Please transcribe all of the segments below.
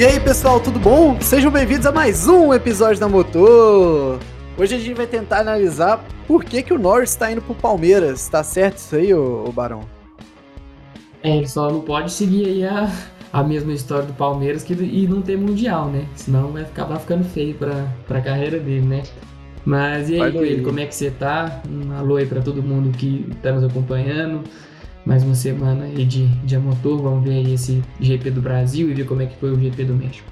E aí pessoal, tudo bom? Sejam bem-vindos a mais um episódio da Motor. Hoje a gente vai tentar analisar por que, que o Norris está indo pro Palmeiras. Tá certo isso aí, ô, ô Barão? É, ele só não pode seguir aí a, a mesma história do Palmeiras que, e não ter Mundial, né? Senão vai acabar ficando feio pra, pra carreira dele, né? Mas e aí, Coelho, como é que você tá? Um alô aí pra todo mundo que tá nos acompanhando mais uma semana aí de, de motor. Vamos ver aí esse GP do Brasil e ver como é que foi o GP do México.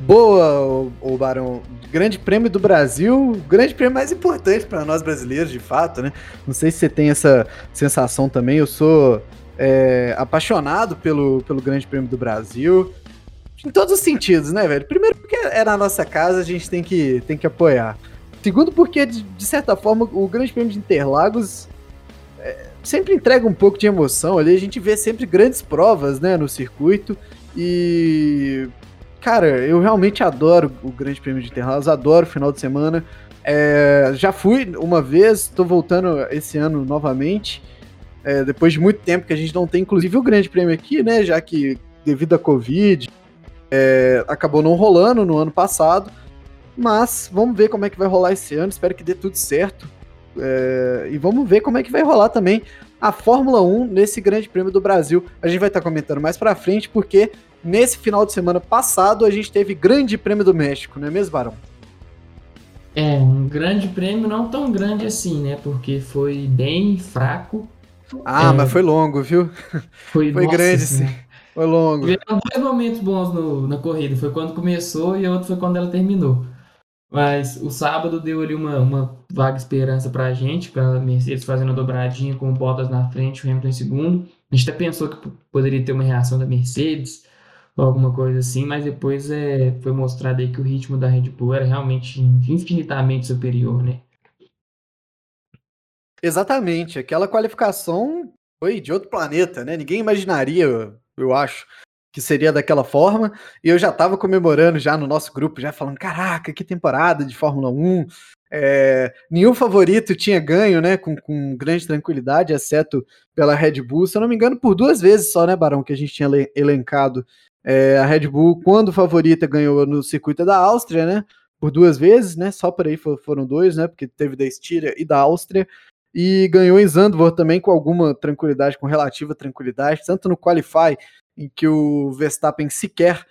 Boa, o, Barão. Grande Prêmio do Brasil, grande prêmio mais importante para nós brasileiros, de fato, né? Não sei se você tem essa sensação também. Eu sou é, apaixonado pelo, pelo Grande Prêmio do Brasil. Em todos os sentidos, né, velho? Primeiro, porque é na nossa casa, a gente tem que, tem que apoiar. Segundo, porque, de, de certa forma, o Grande Prêmio de Interlagos sempre entrega um pouco de emoção ali. A gente vê sempre grandes provas, né, no circuito. E. Cara, eu realmente adoro o Grande Prêmio de Interlagos, adoro o final de semana. É, já fui uma vez, estou voltando esse ano novamente. É, depois de muito tempo que a gente não tem, inclusive, o Grande Prêmio aqui, né? Já que devido à Covid é, acabou não rolando no ano passado. Mas vamos ver como é que vai rolar esse ano. Espero que dê tudo certo. É, e vamos ver como é que vai rolar também a Fórmula 1 nesse Grande Prêmio do Brasil. A gente vai estar tá comentando mais pra frente, porque nesse final de semana passado a gente teve Grande Prêmio do México, não é mesmo, Barão? É, um grande prêmio não tão grande assim, né? Porque foi bem fraco. Ah, é, mas foi longo, viu? Foi, foi nossa, grande, sim. Foi longo. Tiveram dois momentos bons no, na corrida. Foi quando começou e outro foi quando ela terminou. Mas o sábado deu ali uma, uma vaga esperança pra gente, com a Mercedes fazendo a dobradinha com o Bottas na frente, o Hamilton em segundo. A gente até pensou que poderia ter uma reação da Mercedes ou alguma coisa assim, mas depois é, foi mostrado aí que o ritmo da Red Bull era realmente infinitamente superior, né? Exatamente, aquela qualificação foi de outro planeta, né? Ninguém imaginaria, eu acho, que seria daquela forma, e eu já estava comemorando já no nosso grupo, já falando, caraca, que temporada de Fórmula 1, é, nenhum favorito tinha ganho, né, com, com, grande tranquilidade, exceto pela Red Bull, se eu não me engano, por duas vezes só, né, Barão, que a gente tinha elencado é, a Red Bull, quando favorita ganhou no circuito da Áustria, né, por duas vezes, né, só por aí foram dois, né, porque teve da Estíria e da Áustria, e ganhou em Zandvoort também com alguma tranquilidade, com relativa tranquilidade, tanto no Qualify em que o Verstappen sequer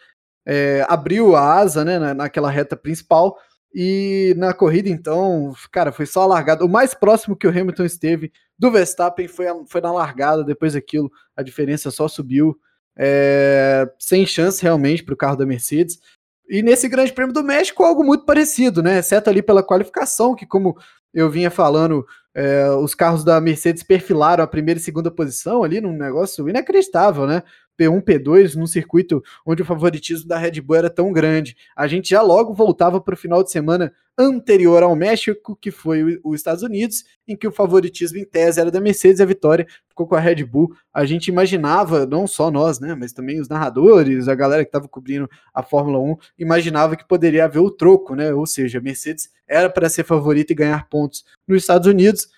é, abriu a asa né, naquela reta principal. E na corrida, então, cara, foi só a largada. O mais próximo que o Hamilton esteve do Verstappen foi, a, foi na largada. Depois daquilo, a diferença só subiu. É, sem chance realmente para o carro da Mercedes. E nesse Grande Prêmio do México, algo muito parecido, né? Exceto ali pela qualificação, que, como eu vinha falando, é, os carros da Mercedes perfilaram a primeira e segunda posição ali num negócio inacreditável, né? P1, P2, num circuito onde o favoritismo da Red Bull era tão grande. A gente já logo voltava para o final de semana anterior ao México, que foi os Estados Unidos, em que o favoritismo em tese era da Mercedes e a vitória ficou com a Red Bull. A gente imaginava, não só nós, né, mas também os narradores, a galera que estava cobrindo a Fórmula 1, imaginava que poderia haver o troco, né? Ou seja, a Mercedes era para ser favorita e ganhar pontos nos Estados Unidos.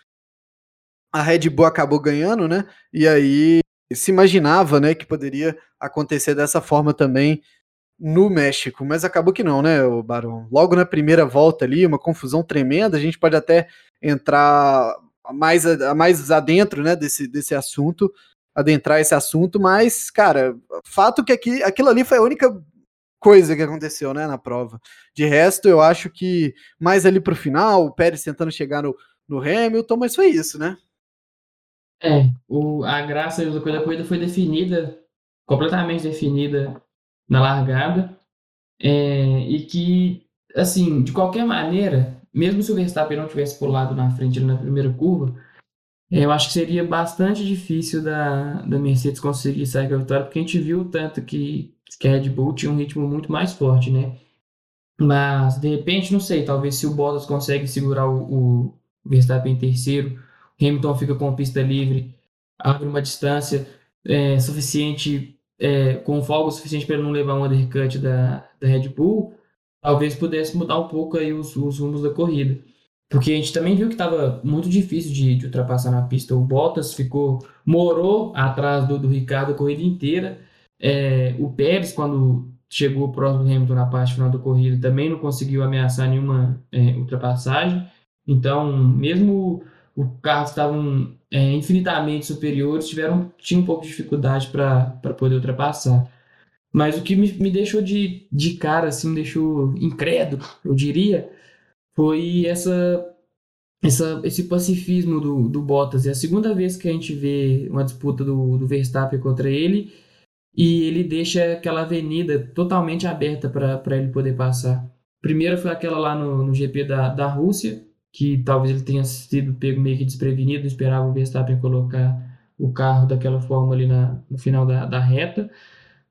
A Red Bull acabou ganhando, né? E aí se imaginava, né, que poderia acontecer dessa forma também no México, mas acabou que não, né, o Barão? Logo na primeira volta ali, uma confusão tremenda, a gente pode até entrar mais, mais adentro, né, desse, desse assunto, adentrar esse assunto, mas, cara, fato que aqui, aquilo ali foi a única coisa que aconteceu, né, na prova. De resto, eu acho que mais ali pro final, o Pérez tentando chegar no, no Hamilton, mas foi isso, né? É, o, a graça da corrida foi definida, completamente definida na largada, é, e que, assim, de qualquer maneira, mesmo se o Verstappen não tivesse pulado na frente na primeira curva, é, eu acho que seria bastante difícil da, da Mercedes conseguir sair com a vitória, porque a gente viu tanto que, que a Red Bull tinha um ritmo muito mais forte, né? Mas, de repente, não sei, talvez se o Bottas consegue segurar o, o Verstappen em terceiro, Hamilton fica com a pista livre, abre uma distância é, suficiente, é, com folga suficiente para não levar um undercut da, da Red Bull, talvez pudesse mudar um pouco aí os, os rumos da corrida. Porque a gente também viu que estava muito difícil de, de, ultrapassar na pista. O Bottas ficou, morou atrás do, do Ricardo a corrida inteira. É, o Pérez, quando chegou próximo do Hamilton na parte final da corrida, também não conseguiu ameaçar nenhuma é, ultrapassagem. Então, mesmo os carros estavam é, infinitamente superiores, tiveram, tinham um pouco de dificuldade para poder ultrapassar. Mas o que me, me deixou de, de cara, assim, me deixou incrédulo, eu diria, foi essa, essa, esse pacifismo do, do Bottas. É a segunda vez que a gente vê uma disputa do, do Verstappen contra ele e ele deixa aquela avenida totalmente aberta para ele poder passar. Primeiro foi aquela lá no, no GP da, da Rússia, que talvez ele tenha sido pego meio que desprevenido, esperava o Verstappen colocar o carro daquela forma ali na, no final da, da reta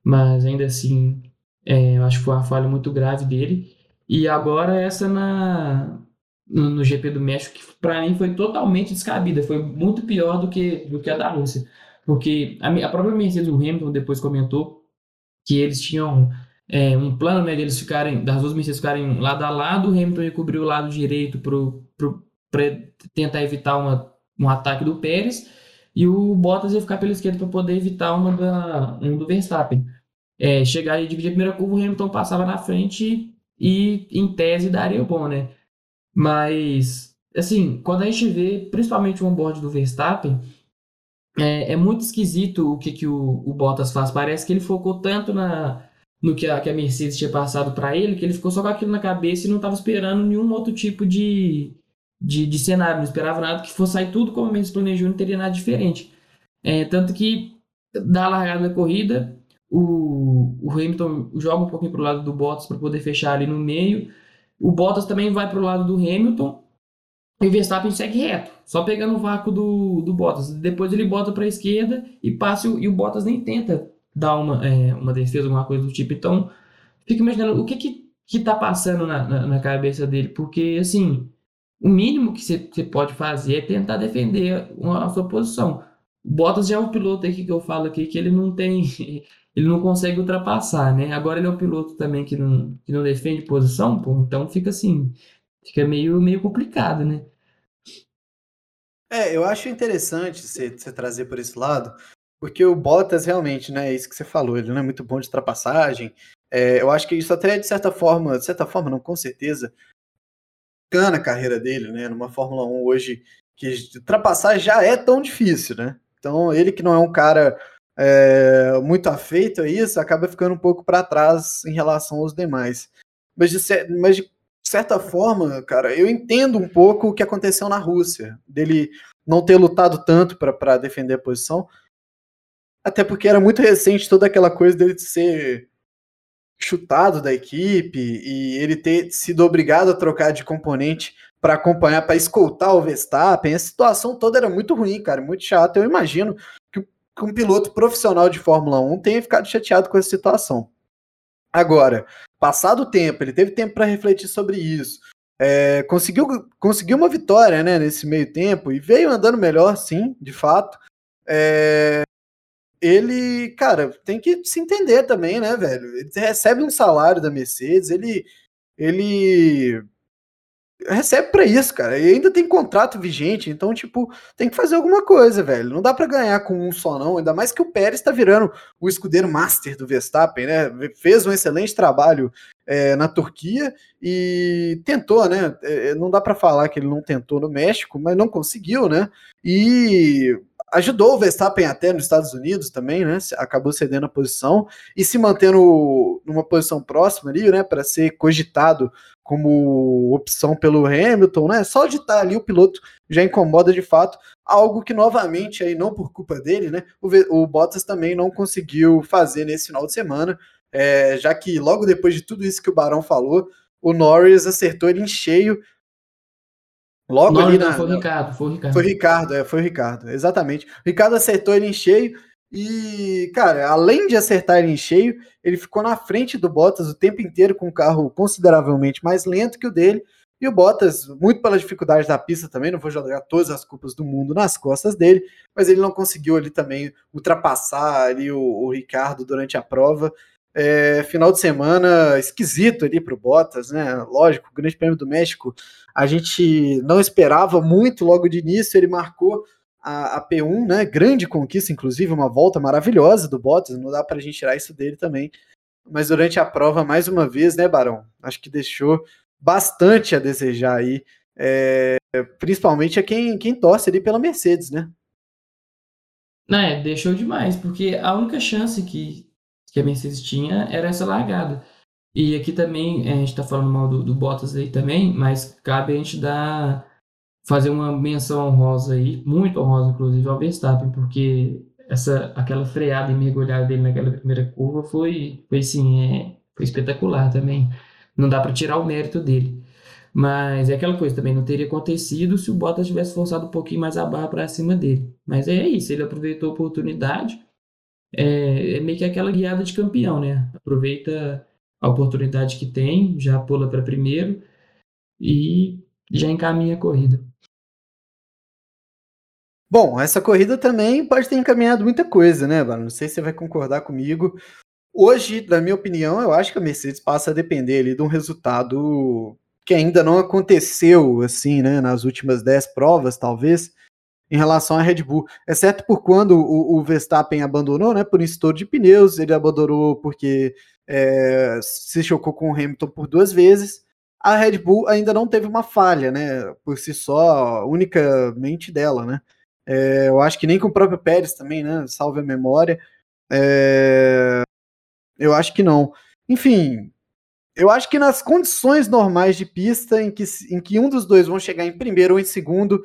mas ainda assim, é, acho que foi uma falha muito grave dele. E agora essa na, no, no GP do México, que para mim foi totalmente descabida, foi muito pior do que, do que a da Rússia. Porque a, a própria Mercedes, o Hamilton, depois comentou que eles tinham é, um plano né, deles ficarem, das duas Mercedes ficarem lado a lado, o Hamilton ia cobrir o lado direito para tentar evitar uma, um ataque do Pérez, e o Bottas ia ficar pela esquerda para poder evitar uma da, um do Verstappen é, chegar e dividir a primeira curva, o Hamilton passava na frente e, em tese, daria bom, né? Mas, assim, quando a gente vê, principalmente o onboard do Verstappen, é, é muito esquisito o que, que o, o, Bottas faz. Parece que ele focou tanto na, no que a, que a Mercedes tinha passado para ele, que ele ficou só com aquilo na cabeça e não estava esperando nenhum outro tipo de, de, de, cenário. Não esperava nada que fosse sair tudo como a Mercedes planejou, não teria nada diferente. É, tanto que, da largada da corrida, o, o Hamilton joga um pouquinho para o lado do Bottas para poder fechar ali no meio. O Bottas também vai para o lado do Hamilton. E o Verstappen segue reto, só pegando o vácuo do, do Bottas. Depois ele bota para a esquerda e passa e o Bottas nem tenta dar uma, é, uma defesa, alguma coisa do tipo. Então, fico imaginando o que que, que tá passando na, na, na cabeça dele. Porque, assim, o mínimo que você pode fazer é tentar defender a sua posição. O Bottas já é um piloto aqui que eu falo aqui que ele não tem ele não consegue ultrapassar, né? Agora ele é um piloto também que não, que não defende posição, pô, então fica assim, fica meio, meio complicado, né? É, eu acho interessante você trazer por esse lado, porque o Bottas realmente, né, é isso que você falou, ele não é muito bom de ultrapassagem. É, eu acho que isso até de certa forma, de certa forma não, com certeza, cana a carreira dele, né, numa Fórmula 1 hoje que ultrapassar já é tão difícil, né? Então, ele que não é um cara é, muito afeito a isso, acaba ficando um pouco para trás em relação aos demais. Mas de, mas de certa forma, cara, eu entendo um pouco o que aconteceu na Rússia, dele não ter lutado tanto para defender a posição, até porque era muito recente toda aquela coisa dele de ser chutado da equipe e ele ter sido obrigado a trocar de componente para acompanhar, para escoltar o Verstappen. A situação toda era muito ruim, cara, muito chata. Eu imagino que um piloto profissional de Fórmula 1 tenha ficado chateado com essa situação. Agora, passado o tempo, ele teve tempo para refletir sobre isso. É, conseguiu, conseguiu uma vitória né, nesse meio tempo e veio andando melhor, sim, de fato. É, ele, cara, tem que se entender também, né, velho? Ele recebe um salário da Mercedes, ele, ele recebe para isso, cara. E ainda tem contrato vigente, então, tipo, tem que fazer alguma coisa, velho. Não dá para ganhar com um só, não. Ainda mais que o Pérez tá virando o escudeiro master do Verstappen, né? Fez um excelente trabalho é, na Turquia e tentou, né? É, não dá para falar que ele não tentou no México, mas não conseguiu, né? E ajudou o Verstappen até nos Estados Unidos também, né? Acabou cedendo a posição e se mantendo numa posição próxima ali, né? Para ser cogitado como opção pelo Hamilton, né? Só de estar ali o piloto já incomoda de fato, algo que novamente aí não por culpa dele, né? O, o Bottas também não conseguiu fazer nesse final de semana, é, já que logo depois de tudo isso que o Barão falou, o Norris acertou ele em cheio. Logo Norris, ali na, não, foi o Ricardo, foi o Ricardo. Foi o Ricardo, é, foi o Ricardo, exatamente. O Ricardo acertou ele em cheio e, cara, além de acertar ele em cheio, ele ficou na frente do Bottas o tempo inteiro com um carro consideravelmente mais lento que o dele. E o Bottas, muito pela dificuldade da pista também, não vou jogar todas as culpas do mundo nas costas dele, mas ele não conseguiu ali também ultrapassar ali o, o Ricardo durante a prova. É, final de semana esquisito ali para o Bottas, né? Lógico, o Grande Prêmio do México, a gente não esperava muito logo de início, ele marcou a, a, P1, né? Grande conquista, inclusive, uma volta maravilhosa do Bottas, não dá para a gente tirar isso dele também. Mas durante a prova, mais uma vez, né, Barão? Acho que deixou bastante a desejar aí, é, principalmente a quem, quem torce ali pela Mercedes, né? É, deixou demais, porque a única chance que, que a Mercedes tinha era essa largada. E aqui também, é, a gente está falando mal do, do, Bottas aí também, mas cabe a gente dar, fazer uma menção honrosa aí, muito honrosa inclusive, ao Verstappen, porque essa, aquela freada e mergulhada dele naquela primeira curva foi, foi assim, é, foi espetacular também. Não dá para tirar o mérito dele. Mas é aquela coisa também, não teria acontecido se o Bottas tivesse forçado um pouquinho mais a barra para cima dele. Mas é isso, ele aproveitou a oportunidade. É, é meio que aquela guiada de campeão, né? Aproveita a oportunidade que tem, já pula para primeiro e já encaminha a corrida. Bom, essa corrida também pode ter encaminhado muita coisa, né, Não sei se você vai concordar comigo. Hoje, na minha opinião, eu acho que a Mercedes passa a depender ali de um resultado que ainda não aconteceu, assim, né, nas últimas 10 provas, talvez, em relação à Red Bull. Exceto por quando o, o Verstappen abandonou, né, por estouro de pneus, ele abandonou porque é, se chocou com o Hamilton por duas vezes. A Red Bull ainda não teve uma falha, né, por si só, unicamente dela, né. É, eu acho que nem com o próprio Pérez também, né, salve a memória. É, eu acho que não. Enfim, eu acho que nas condições normais de pista, em que, em que um dos dois vão chegar em primeiro ou em segundo,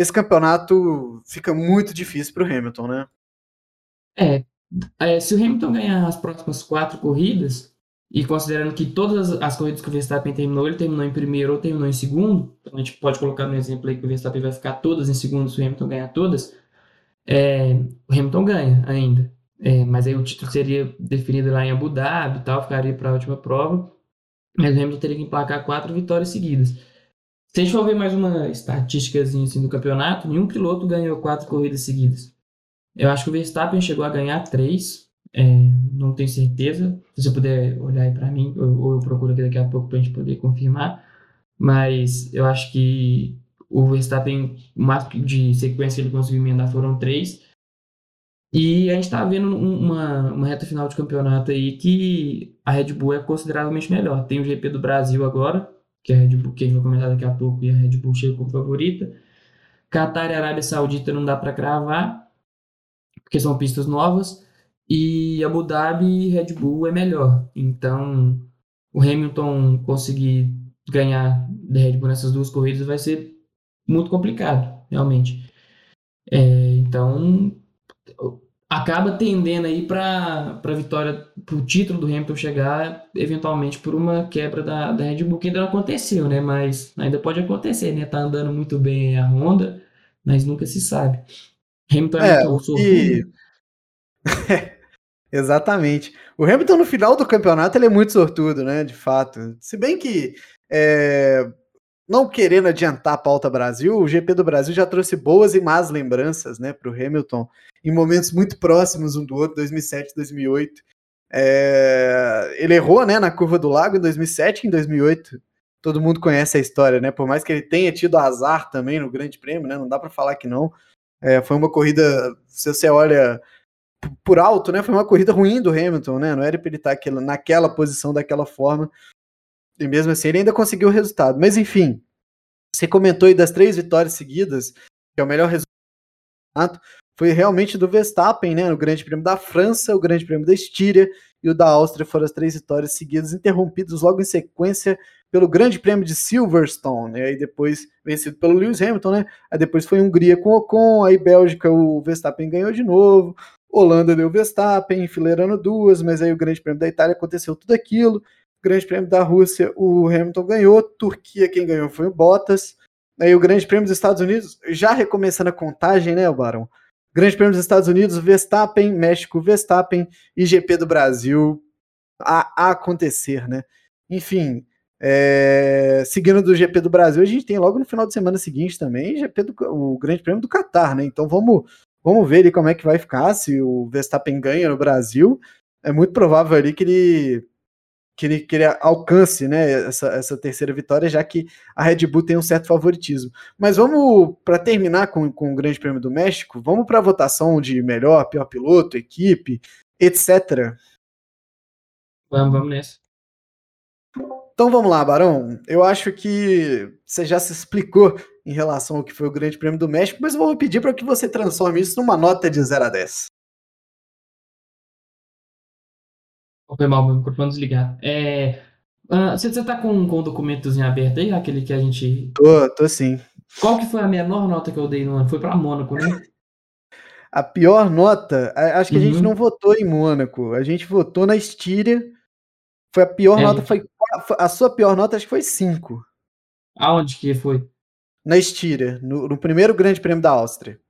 esse campeonato fica muito difícil para o Hamilton, né? É, é, se o Hamilton ganhar as próximas quatro corridas, e considerando que todas as corridas que o Verstappen terminou, ele terminou em primeiro ou terminou em segundo, então a gente pode colocar no exemplo aí que o Verstappen vai ficar todas em segundo se o Hamilton ganhar todas, é, o Hamilton ganha ainda. É, mas aí o título seria definido lá em Abu Dhabi e tal, ficaria para a última prova, mas o Hamilton teria que emplacar quatro vitórias seguidas. Se a gente for ver mais uma estatística assim, do campeonato, nenhum piloto ganhou quatro corridas seguidas. Eu acho que o Verstappen chegou a ganhar três, é, não tenho certeza. Se você puder olhar aí para mim, ou, ou, eu procuro aqui daqui a pouco para a gente poder confirmar. Mas eu acho que o Verstappen, o máximo de sequência que ele conseguiu emendar foram três. E a gente está vendo uma, uma reta final de campeonato aí que a Red Bull é consideravelmente melhor. Tem o GP do Brasil agora, que a Red Bull, que a gente vai comentar daqui a pouco, e a Red Bull chega como favorita. Qatar e Arábia Saudita não dá para cravar, porque são pistas novas. E Abu Dhabi e Red Bull é melhor. Então, o Hamilton conseguir ganhar da Red Bull nessas duas corridas vai ser muito complicado, realmente. É, então, acaba tendendo aí para a vitória, para o título do Hamilton chegar, eventualmente por uma quebra da, da Red Bull, que ainda não aconteceu, né? Mas ainda pode acontecer, né? Tá andando muito bem a Honda, mas nunca se sabe. Hamilton é, é e... Exatamente. O Hamilton no final do campeonato ele é muito sortudo, né? De fato. Se bem que é, não querendo adiantar a pauta Brasil, o GP do Brasil já trouxe boas e más lembranças, né, para o Hamilton em momentos muito próximos um do outro, 2007, 2008. É, ele errou, né, na curva do lago em 2007 e em 2008. Todo mundo conhece a história, né? Por mais que ele tenha tido azar também no Grande Prêmio, né? Não dá para falar que não. É, foi uma corrida, se você olha por alto, né? Foi uma corrida ruim do Hamilton, né? Não era para ele estar aquela, naquela posição daquela forma. E mesmo assim ele ainda conseguiu o resultado. Mas enfim, você comentou aí das três vitórias seguidas, que é o melhor resultado. Foi realmente do Verstappen, né? No Grande Prêmio da França, o Grande Prêmio da Estíria e o da Áustria foram as três vitórias seguidas, interrompidos logo em sequência pelo Grande Prêmio de Silverstone, e aí depois vencido pelo Lewis Hamilton, né? Aí depois foi Hungria com Ocon, aí Bélgica o Verstappen ganhou de novo, Holanda deu Verstappen, enfileirando duas, mas aí o Grande Prêmio da Itália aconteceu tudo aquilo. Grande Prêmio da Rússia, o Hamilton ganhou. Turquia, quem ganhou foi o Bottas. Aí o Grande Prêmio dos Estados Unidos, já recomeçando a contagem, né, Barão? Grande Prêmio dos Estados Unidos, Verstappen, México, Verstappen e GP do Brasil a, a acontecer, né? Enfim, é, seguindo do GP do Brasil, a gente tem logo no final de semana seguinte também GP do, o Grande Prêmio do Catar, né? Então vamos Vamos ver ali como é que vai ficar se o Verstappen ganha no Brasil. É muito provável ali que ele que ele, que ele alcance né, essa, essa terceira vitória, já que a Red Bull tem um certo favoritismo. Mas vamos, para terminar com, com o Grande Prêmio do México, vamos para a votação de melhor, pior piloto, equipe, etc. Vamos, vamos nessa. Então vamos lá, Barão. Eu acho que você já se explicou em relação ao que foi o Grande Prêmio do México, mas eu vou pedir para que você transforme isso numa nota de 0 a 10. Foi mal, meu microfone desligado. É, uh, você, você tá com, com o documentos em aberto aí, aquele que a gente. Tô, tô sim. Qual que foi a menor nota que eu dei no ano? Foi para Mônaco, né? A pior nota, acho que uhum. a gente uhum. não votou em Mônaco, a gente votou na Estíria. Foi a pior é. nota, foi a sua pior nota acho que foi 5. Aonde que foi? Na Estíria, no, no, primeiro Grande Prêmio da Áustria.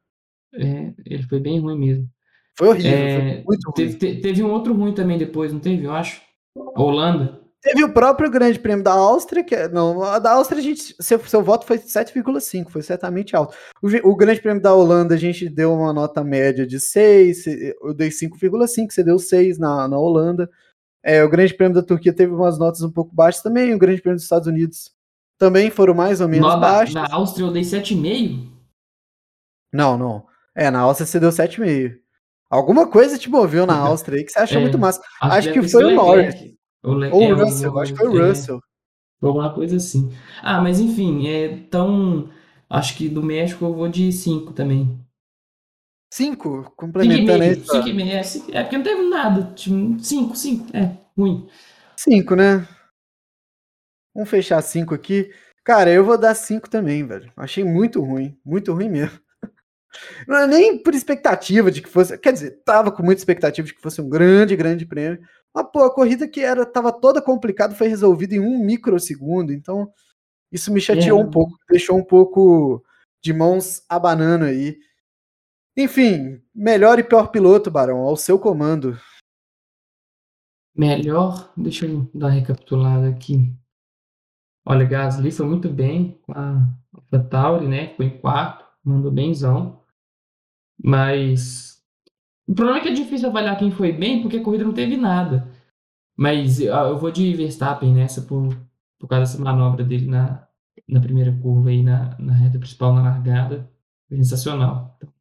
É, ele foi bem ruim mesmo. Foi horrível, é, foi muito teve, ruim. Teve um outro ruim também depois, não teve, eu acho? A Holanda. Teve o próprio Grande Prêmio da Áustria, que é, não, a da Áustria a gente, seu, seu voto foi 7,5, foi certamente alto. O, o, Grande Prêmio da Holanda a gente deu uma nota média de 6, eu dei 5,5, você deu 6 na, na Holanda. É, o Grande Prêmio da Turquia teve umas notas um pouco baixas também, o Grande Prêmio dos Estados Unidos também foram mais ou menos Nova, baixas. Na Áustria eu dei 7,5? Não, não. É, na Áustria você deu 7,5. Alguma coisa te moveu na Áustria aí que você achou é, muito massa. Acho, que foi o Norris. Ou o é, Russell, acho que foi o é, Russell. Alguma coisa assim. Ah, mas enfim, é, então acho que do México eu vou de 5 também. 5? Complementando aí. 5 e meio, é, é porque não teve nada. 5, 5, é, ruim. 5, né? Vamos fechar 5 aqui. Cara, eu vou dar 5 também, velho. Achei muito ruim, muito ruim mesmo. Não é nem por expectativa de que fosse. Quer dizer, tava com muita expectativa de que fosse um grande, grande prêmio. Mas, pô, a corrida que era, tava toda complicada foi resolvida em um microsegundo. Então, isso me chateou é. um pouco, deixou um pouco de mãos abanando aí. Enfim, melhor e pior piloto, Barão, ao seu comando. Melhor, deixa eu dar uma recapitulada aqui. Olha, Gasly foi muito bem com a AlphaTauri, né? Foi em quarto, mandou benzão. Mas o problema é que é difícil avaliar quem foi bem, porque a corrida não teve nada. Mas eu vou de Verstappen nessa por, por causa dessa manobra dele na, na primeira curva aí, na, na reta principal, na largada. Foi sensacional. Então,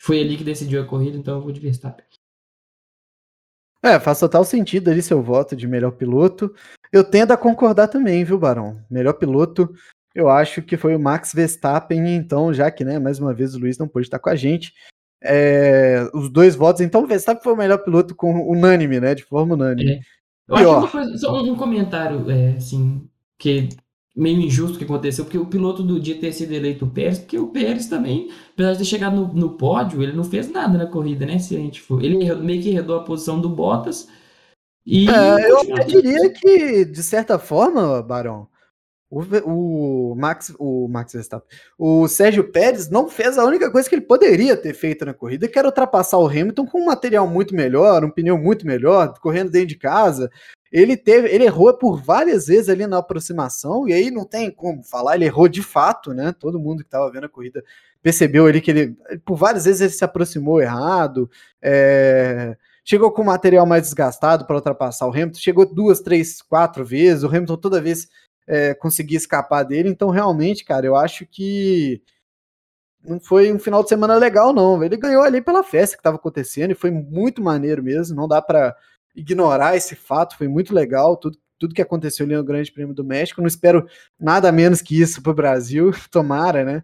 foi ali que decidiu a corrida, então eu vou de Verstappen. É, faz total sentido ali seu voto de melhor piloto. Eu tendo a concordar também, viu, Barão? Melhor piloto, eu acho que foi o Max Verstappen, então, já que, né, mais uma vez o Luiz não pôde estar com a gente, é, os dois votos. Então, o Verstappen foi o melhor piloto com unânime, né? De forma unânime. É. Eu Pior. acho uma coisa, só um, comentário, é, assim, que meio injusto que aconteceu, porque o piloto do dia ter sido eleito o Pérez, porque o Pérez também, apesar de ter chegado no, no pódio, ele não fez nada na corrida, né? Se a gente for. Ele meio que herdou a posição do Bottas. E é, eu diria que, de certa forma, Barão, o, o, Max, o Max Verstappen, o Sérgio Pérez não fez a única coisa que ele poderia ter feito na corrida, que era ultrapassar o Hamilton com um material muito melhor, um pneu muito melhor, correndo dentro de casa. Ele teve, ele errou por várias vezes ali na aproximação, e aí não tem como falar, ele errou de fato, né? Todo mundo que estava vendo a corrida percebeu ali que ele, por várias vezes, ele se aproximou errado, é, chegou com material mais desgastado para ultrapassar o Hamilton, chegou duas, três, quatro vezes, o Hamilton toda vez é, conseguir escapar dele. Então, realmente, cara, eu acho que não foi um final de semana legal, não. Ele ganhou ali pela festa que estava acontecendo e foi muito maneiro mesmo. Não dá para ignorar esse fato, foi muito legal. Tudo, tudo que aconteceu ali no Grande Prêmio do México. Não espero nada menos que isso para o Brasil, tomara, né?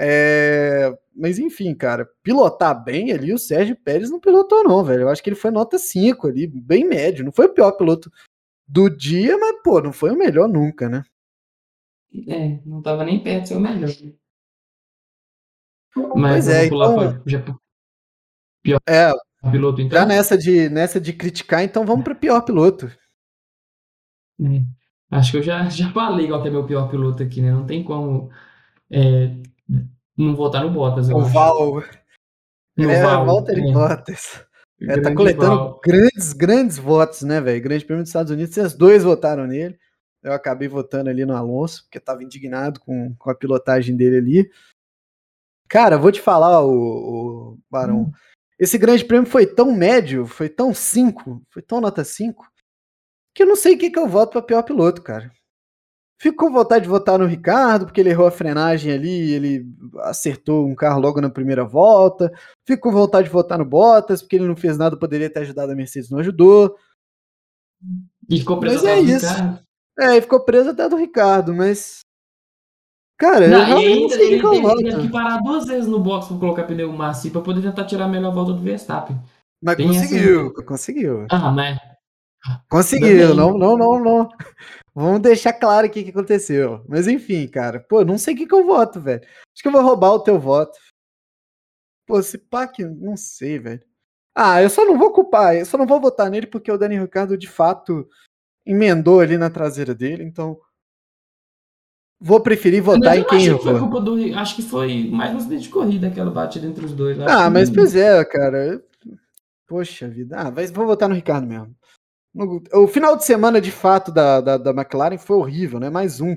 É, mas enfim, cara, pilotar bem ali, o Sérgio Pérez não pilotou, não, velho. Eu acho que ele foi nota 5 ali, bem médio. Não foi o pior piloto do dia, mas, pô, não foi o melhor nunca, né? É, não tava nem perto de ser o melhor. Mas pois é, então... já... pior é, piloto, então? Já nessa de, nessa de criticar, então vamos para pior piloto. É. Acho que eu já, já falei qual é meu pior piloto aqui, né? Não tem como é, não votar no Bottas. O Val. No é, Val. Walter é. Bottas. É, tá coletando Val. grandes, grandes votos, né, velho? Grande Prêmio dos Estados Unidos, vocês dois votaram nele. Eu acabei votando ali no Alonso, porque tava indignado com, com a pilotagem dele ali. Cara, vou te falar, o, o Barão. Hum. Esse grande prêmio foi tão médio, foi tão 5, foi tão nota 5, que eu não sei o que, que eu voto para pior piloto, cara. Fico com vontade de votar no Ricardo, porque ele errou a frenagem ali, ele acertou um carro logo na primeira volta. Fico com vontade de votar no Bottas, porque ele não fez nada, poderia ter ajudado a Mercedes, não ajudou. E ficou preso mas é isso. Ricardo. É, ficou preso até do Ricardo, mas. Cara, não, eu realmente ainda, não sei ele, voto. teve que parar duas vezes no box pra colocar pneu macio pra poder tentar tirar a melhor volta do Verstappen. Mas Tem conseguiu, essa... conseguiu. Ah, mas. Conseguiu, não, não, não, não. Vamos deixar claro aqui o que aconteceu. Mas enfim, cara. Pô, não sei o que, que eu voto, velho. Acho que eu vou roubar o teu voto. Pô, esse pack, não sei, velho. Ah, eu só não vou culpar, eu só não vou votar nele porque o Dani Ricardo de fato emendou ali na traseira dele, então vou preferir votar em quem eu vou. Culpa do, acho que foi mais um acidente de corrida aquela batida entre os dois. Ah, mas pois é, cara. Poxa vida. Ah, mas vou votar no Ricardo mesmo. O final de semana, de fato, da, da, da McLaren foi horrível, né? Mais um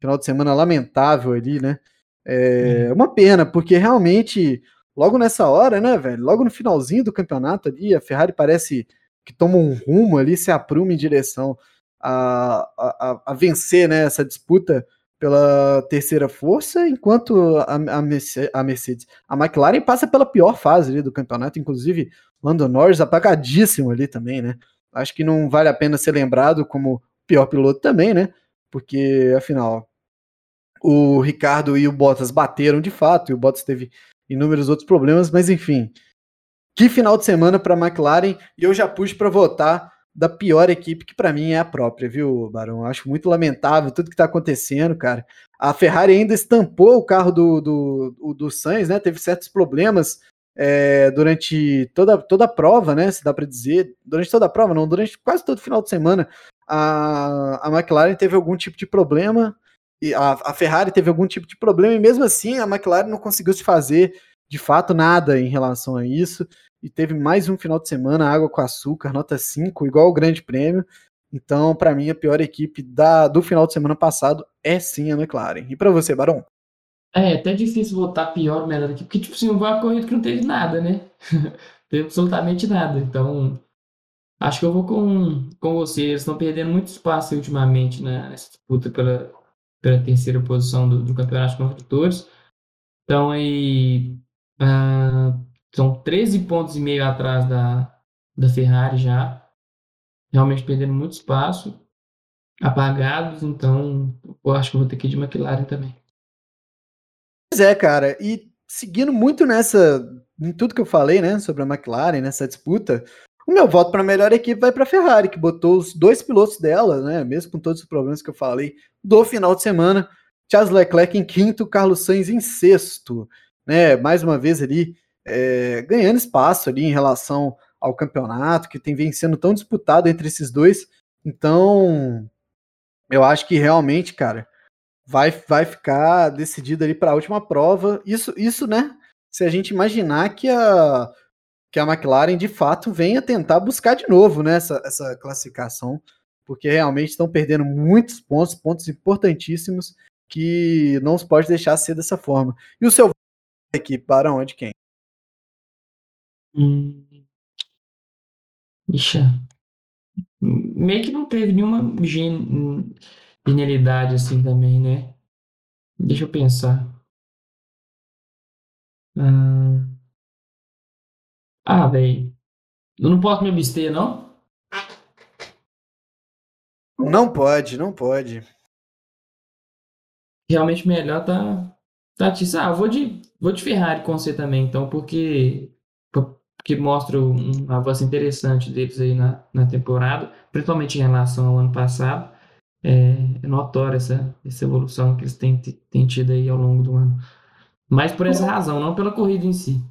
final de semana lamentável ali, né? É uma pena, porque realmente, logo nessa hora, né, velho? Logo no finalzinho do campeonato ali, a Ferrari parece que toma um rumo ali, se apruma em direção a, a, a vencer né, essa disputa pela terceira força, enquanto a, a, Mercedes, a McLaren passa pela pior fase ali do campeonato, inclusive Lando Norris apagadíssimo ali também, né? Acho que não vale a pena ser lembrado como pior piloto também, né? Porque, afinal, o Ricardo e o Bottas bateram de fato, e o Bottas teve inúmeros outros problemas, mas enfim. Que final de semana para a McLaren, e eu já puxo para votar da pior equipe, que para mim é a própria, viu, Barão? Acho muito lamentável tudo que está acontecendo, cara. A Ferrari ainda estampou o carro do, do, do, Sainz, né? Teve certos problemas é, durante toda, toda a prova, né? Se dá para dizer, durante toda a prova, não, durante quase todo final de semana, a, a McLaren teve algum tipo de problema, e a, a Ferrari teve algum tipo de problema, e mesmo assim a McLaren não conseguiu se fazer de fato nada em relação a isso, e teve mais um final de semana, água com açúcar, nota 5, igual o Grande Prêmio. Então, para mim, a pior equipe da, do final de semana passado é sim a McLaren. E para você, Barão? É, é até difícil votar pior ou melhor aqui, porque, tipo assim, uma corrida que não teve nada, né? teve absolutamente nada. Então, acho que eu vou com, com você. Eles estão perdendo muito espaço ultimamente né, nessa disputa pela, pela terceira posição do, do Campeonato de Construtores. Então, aí, uh, são 13 pontos e meio atrás da, da Ferrari já. Realmente perdendo muito espaço. Apagados, então eu acho que eu vou ter que ir de McLaren também. Pois é, cara, e seguindo muito nessa, em tudo que eu falei, né, sobre a McLaren, nessa disputa, o meu voto para a melhor equipe vai para a Ferrari, que botou os dois pilotos dela, né, mesmo com todos os problemas que eu falei, do final de semana, Charles Leclerc em quinto, Carlos Sainz em sexto, né, mais uma vez ali é, ganhando espaço ali em relação ao campeonato, que tem vem sendo tão disputado entre esses dois, então eu acho que realmente, cara, vai, vai ficar decidido ali para a última prova. Isso, isso, né? Se a gente imaginar que a, que a McLaren de fato venha tentar buscar de novo né, essa, essa classificação, porque realmente estão perdendo muitos pontos, pontos importantíssimos que não se pode deixar ser dessa forma. E o seu equipe, para onde quem? Hum. Ixi. Meio que não teve nenhuma genialidade assim também, né? Deixa eu pensar. Hum. Ah, velho. Eu não posso me abster, não? Não pode, não pode. Realmente melhor tá. Tá, ah, vou de, vou de Ferrari com você também, então, porque. Porque mostra um avanço interessante deles aí na, na temporada, principalmente em relação ao ano passado é, notória essa, essa evolução que eles têm, têm tido aí ao longo do ano. Mas por essa razão, não pela corrida em si.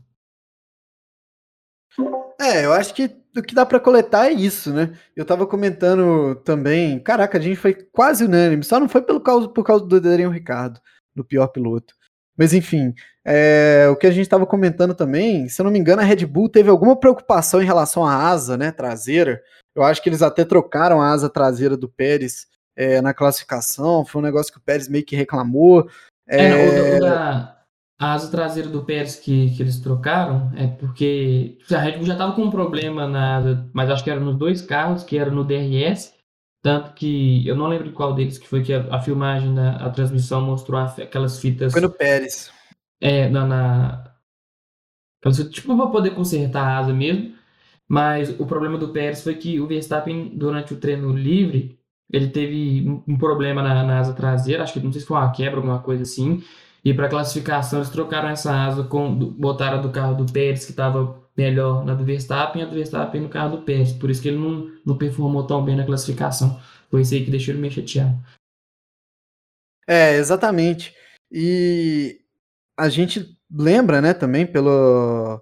É, eu acho que o que dá para coletar é isso, né? Eu tava comentando também, caraca, a gente foi quase unânime, só não foi pelo causa, por causa do Daniel Ricardo, do pior piloto. Mas enfim, é, o que a gente estava comentando também, se eu não me engano, a Red Bull teve alguma preocupação em relação à asa, né, traseira. Eu acho que eles até trocaram a asa traseira do Pérez é, na classificação, foi um negócio que o Pérez meio que reclamou. É, é... O, da, a asa traseira do Pérez que, que eles trocaram é porque a Red Bull já estava com um problema na asa, mas acho que era nos dois carros, que era no DRS Tanto que eu não lembro qual deles que foi que a, a filmagem da a transmissão mostrou a, aquelas fitas. Foi no Pérez. É, na. na tipo, para poder consertar a asa mesmo. Mas o problema do Pérez foi que o Verstappen, durante o treino livre, ele teve um problema na, na asa traseira. Acho que não sei se foi uma quebra, alguma coisa assim. E para classificação, eles trocaram essa asa, com, botaram a do carro do Pérez, que estava melhor na do Verstappen, e a do Verstappen no carro do Pérez. Por isso que ele não, não performou tão bem na classificação. Foi isso aí que deixou ele meio chateado. É, exatamente. E a gente lembra, né, também pelo,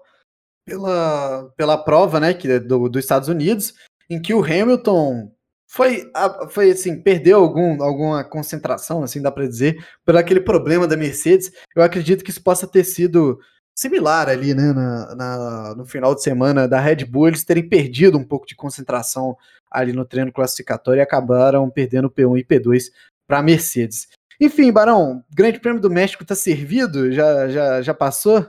pela, pela prova, né, que, é do, dos Estados Unidos, em que o Hamilton foi, foi assim, perdeu algum, alguma concentração, assim, dá para dizer, por aquele problema da Mercedes. Eu acredito que isso possa ter sido similar ali, né, na, na, no final de semana da Red Bull, eles terem perdido um pouco de concentração ali no treino classificatório e acabaram perdendo P1 e P2 para a Mercedes. Enfim, Barão, Grande Prêmio do México está servido? Já, já, já passou?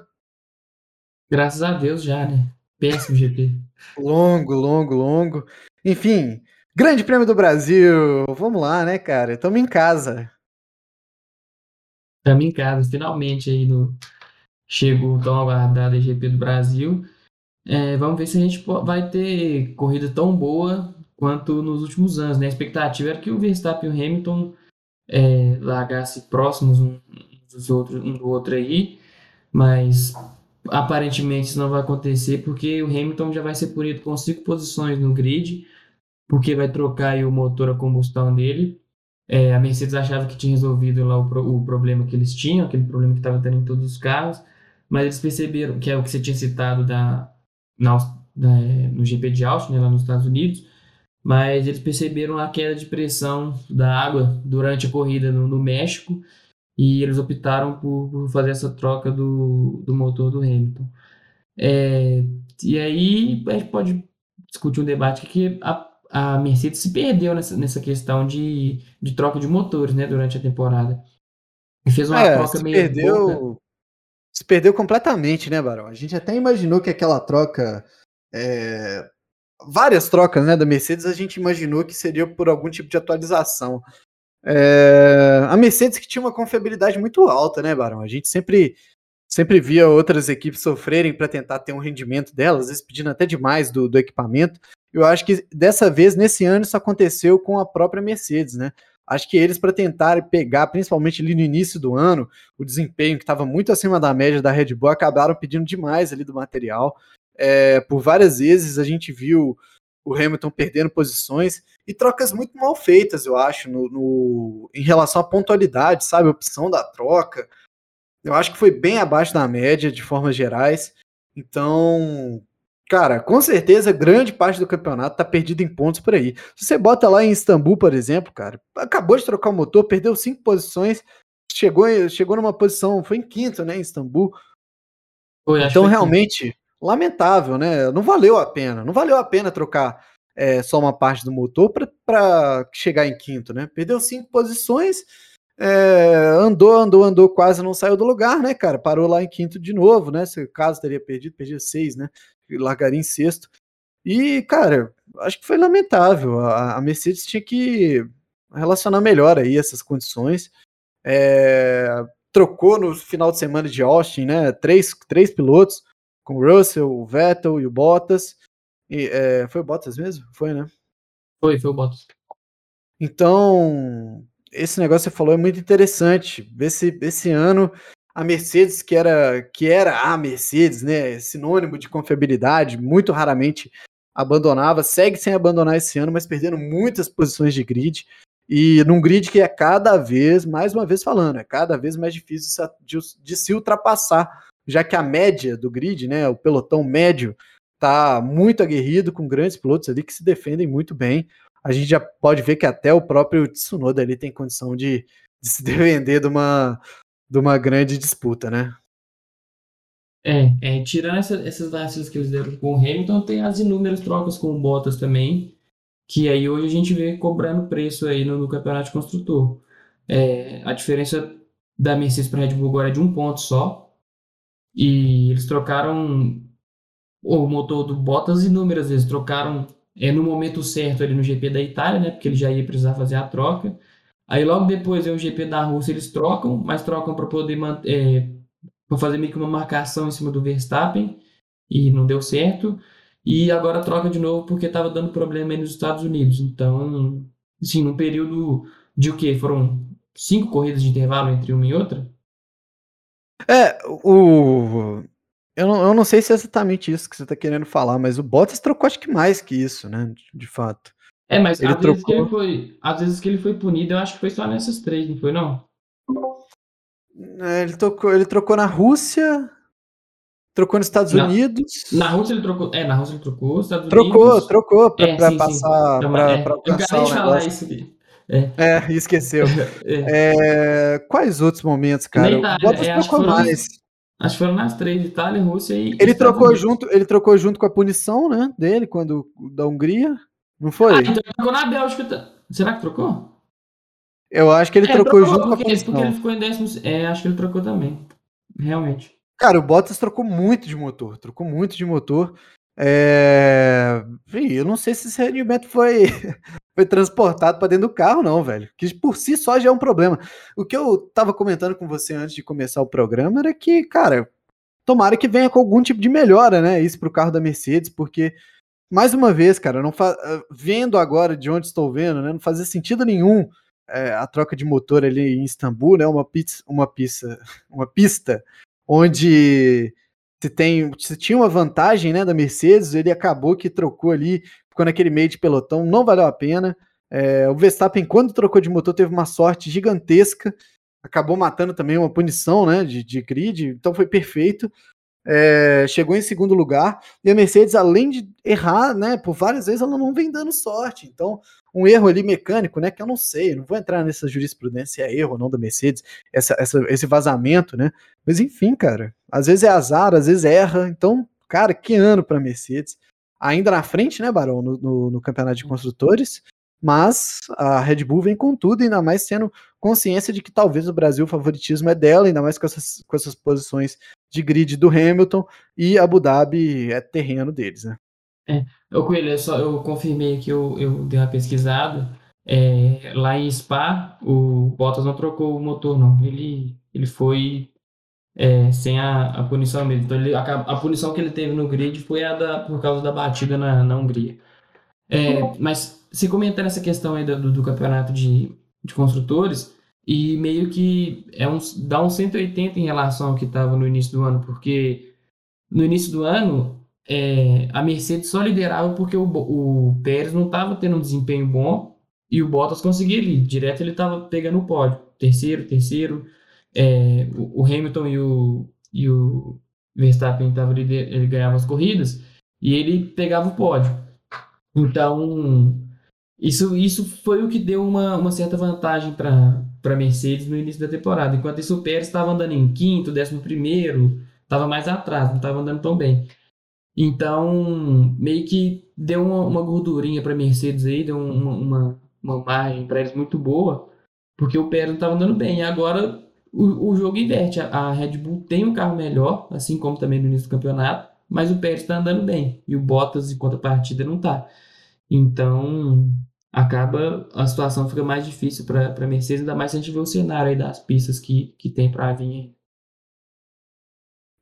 Graças a Deus já, né? Péssimo GP. longo, longo, longo. Enfim, Grande Prêmio do Brasil. Vamos lá, né, cara? Estamos em casa. Estamos em casa, finalmente aí no, chega o tão aguardado GP do Brasil. É, vamos ver se a gente vai ter corrida tão boa quanto nos últimos anos. Né? A expectativa era que o Verstappen e o Hamilton é, largassem próximos um, dos outros, um do outro aí, mas aparentemente isso não vai acontecer porque o Hamilton já vai ser punido com cinco posições no grid, porque vai trocar o motor a combustão dele. É, a Mercedes achava que tinha resolvido lá o, o problema que eles tinham, aquele problema que estava tendo em todos os carros mas eles perceberam, que é o que você tinha citado da, na, da, no GP de Austin, né, lá nos Estados Unidos, mas eles perceberam a queda de pressão da água durante a corrida no, no México e eles optaram por, por, fazer essa troca do, do motor do Hamilton. É, e aí a gente pode discutir um debate que a, a Mercedes se perdeu nessa, nessa questão de, de troca de motores né, durante a temporada. E fez uma é, troca meio perdeu, boca se perdeu completamente, né, Barão? A gente até imaginou que aquela troca. É... Várias trocas né, da Mercedes, a gente imaginou que seria por algum tipo de atualização. É... A Mercedes que tinha uma confiabilidade muito alta, né, Barão? A gente sempre, sempre via outras equipes sofrerem para tentar ter um rendimento delas, às vezes pedindo até demais do, do equipamento. Eu acho que dessa vez, nesse ano, isso aconteceu com a própria Mercedes, né? Acho que eles, para tentar pegar, principalmente ali no início do ano, o desempenho que estava muito acima da média da Red Bull, acabaram pedindo demais ali do material. É, por várias vezes a gente viu o Hamilton perdendo posições e trocas muito mal feitas, eu acho, no, no, em relação à pontualidade, sabe? A opção da troca. Eu acho que foi bem abaixo da média, de formas gerais. Então, Cara, com certeza grande parte do campeonato tá perdido em pontos por aí. Se você bota lá em Istambul, por exemplo, cara, acabou de trocar o motor, perdeu cinco posições, chegou, chegou numa posição, foi em quinto, né, em Istambul. Foi, então, realmente, que... lamentável, né? Não valeu a pena, não valeu a pena trocar é, só uma parte do motor para chegar em quinto, né? Perdeu cinco posições, é, andou, andou, andou, quase não saiu do lugar, né, cara? Parou lá em quinto de novo, né? Se caso teria perdido, perdia seis, né? Largaria em sexto. E, cara, acho que foi lamentável. A, a Mercedes tinha que relacionar melhor aí essas condições. É, trocou no final de semana de Austin, né? Três, três pilotos, com o Russell, o Vettel e o Bottas. E, é, foi o Bottas mesmo? Foi, né? Foi, foi o Bottas. Então, esse negócio que você falou é muito interessante. Esse, esse ano a Mercedes, que era, que era a Mercedes, né, sinônimo de confiabilidade, muito raramente abandonava, segue sem abandonar esse ano, mas perdendo muitas posições de grid, e num grid que é cada vez, mais uma vez falando, é cada vez mais difícil de, se ultrapassar, já que a média do grid, né, o pelotão médio, tá muito aguerrido, com grandes pilotos ali que se defendem muito bem. A gente já pode ver que até o próprio Tsunoda ali tem condição de, de se defender de uma, de uma grande disputa, né? É, é tirando essa, essas vacilas que eles deram com o Hamilton, tem as inúmeras trocas com o Bottas também, que aí hoje a gente vê cobrando preço aí no, no campeonato de construtor. É, a diferença da Mercedes para Red Bull agora é de um ponto só, e eles trocaram o motor do Bottas inúmeras vezes, trocaram é, no momento certo ali no GP da Itália, né? Porque ele já ia precisar fazer a troca. Aí logo depois é o GP da Rússia, eles trocam, mas trocam para poder é, fazer meio que uma marcação em cima do Verstappen e não deu certo. E agora troca de novo porque estava dando problema aí nos Estados Unidos. Então, assim, num período de o quê? Foram cinco corridas de intervalo entre uma e outra? É, o. Eu não, eu não sei se é exatamente isso que você está querendo falar, mas o Bottas trocou acho que mais que isso, né? De fato. É, mas ele às, trocou... vezes que ele foi, às vezes que ele foi punido, eu acho que foi só nessas três, não foi não? É, ele, trocou, ele trocou na Rússia, trocou nos Estados na, Unidos. Na Rússia ele trocou. É, na Rússia ele trocou, Estados trocou, Unidos. Trocou, trocou, é, pra, sim, passar. Sim. Pra, é, pra eu acabei de falar isso aqui. É, é esqueceu. É. É, quais outros momentos, cara? Itália, o Bottas trocou mais. Acho que foram nas três, Itália, Rússia e. Ele trocou junto, ele trocou junto com a punição, né? Dele, quando da Hungria. Não foi? Ah, então trocou na Bélgica. Será que trocou? Eu acho que ele é, trocou, trocou, junto porque, com a. Porque ele ficou em décimo. É, acho que ele trocou também. Realmente. Cara, o Bottas trocou muito de motor. Trocou muito de motor. É... Eu não sei se esse rendimento foi, foi transportado para dentro do carro, não, velho. Que por si só já é um problema. O que eu tava comentando com você antes de começar o programa era que, cara, tomara que venha com algum tipo de melhora, né? Isso pro carro da Mercedes, porque mais uma vez, cara, não fa... Ah, vendo agora de onde estou vendo, né, não fazia sentido nenhum é, a troca de motor ali em Istambul, né, uma pista, uma pista, uma pista onde se tem, se tinha uma vantagem, né, da Mercedes, ele acabou que trocou ali, ficou naquele meio de pelotão, não valeu a pena. É, o Verstappen, quando trocou de motor, teve uma sorte gigantesca, acabou matando também uma punição, né, de, de grid, então foi perfeito é, chegou em segundo lugar, e a Mercedes, além de errar, né, por várias vezes, ela não vem dando sorte. Então, um erro ali mecânico, né, que eu não sei, eu não vou entrar nessa jurisprudência se é erro ou não da Mercedes, essa, essa, esse vazamento, né, mas enfim, cara, às vezes é azar, às vezes erra, então, cara, que ano para Mercedes. Ainda na frente, né, Barão, no, no, no campeonato de construtores, mas a Red Bull vem com tudo, ainda mais tendo consciência de que talvez o Brasil o favoritismo é dela, ainda mais com essas, com essas posições de grid do Hamilton e Abu Dhabi é terreno deles, né? É, o Coelho, eu, só, eu confirmei que eu, eu dei uma pesquisada. É, lá em Spa, o Bottas não trocou o motor, não. Ele, ele foi é, sem a, a punição mesmo. Então, ele, a, a, punição que ele teve no grid foi a da, por causa da batida na, na Hungria. É, mas se comentar essa questão aí do, do campeonato de, de construtores, e meio que é um, dá um 180 em relação ao que estava no início do ano, porque no início do ano é, a Mercedes só liderava porque o, o Pérez não estava tendo um desempenho bom e o Bottas conseguia ali, direto ele estava pegando o pódio, terceiro, terceiro, é, o, o, Hamilton e o, e o Verstappen tava lider, ele ganhava as corridas e ele pegava o pódio. Então, isso, isso foi o que deu uma, uma certa vantagem para para a Mercedes no início da temporada. Enquanto isso, o Pérez estava andando em quinto, décimo primeiro, estava mais atrás, não estava andando tão bem. Então, meio que deu uma, uma gordurinha para a Mercedes aí, deu uma, uma, uma margem para eles muito boa, porque o Pérez não estava andando bem. E agora o, o jogo inverte. A, a Red Bull tem um carro melhor, assim como também no início do campeonato, mas o Pérez está andando bem. E o Bottas, em contrapartida, não está. Então, acaba a situação fica mais difícil para a Mercedes, ainda mais se a gente vê o cenário aí das pistas que, que tem para vir.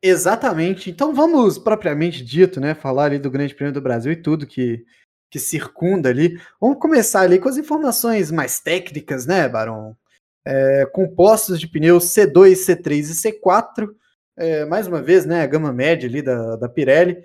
Exatamente. Então vamos propriamente dito, né, falar ali do Grande Prêmio do Brasil e tudo que que circunda ali. Vamos começar ali com as informações mais técnicas, né, Barão? É, compostos de pneus C2, C3 e C4. É, mais uma vez, né, a gama média ali da, da Pirelli.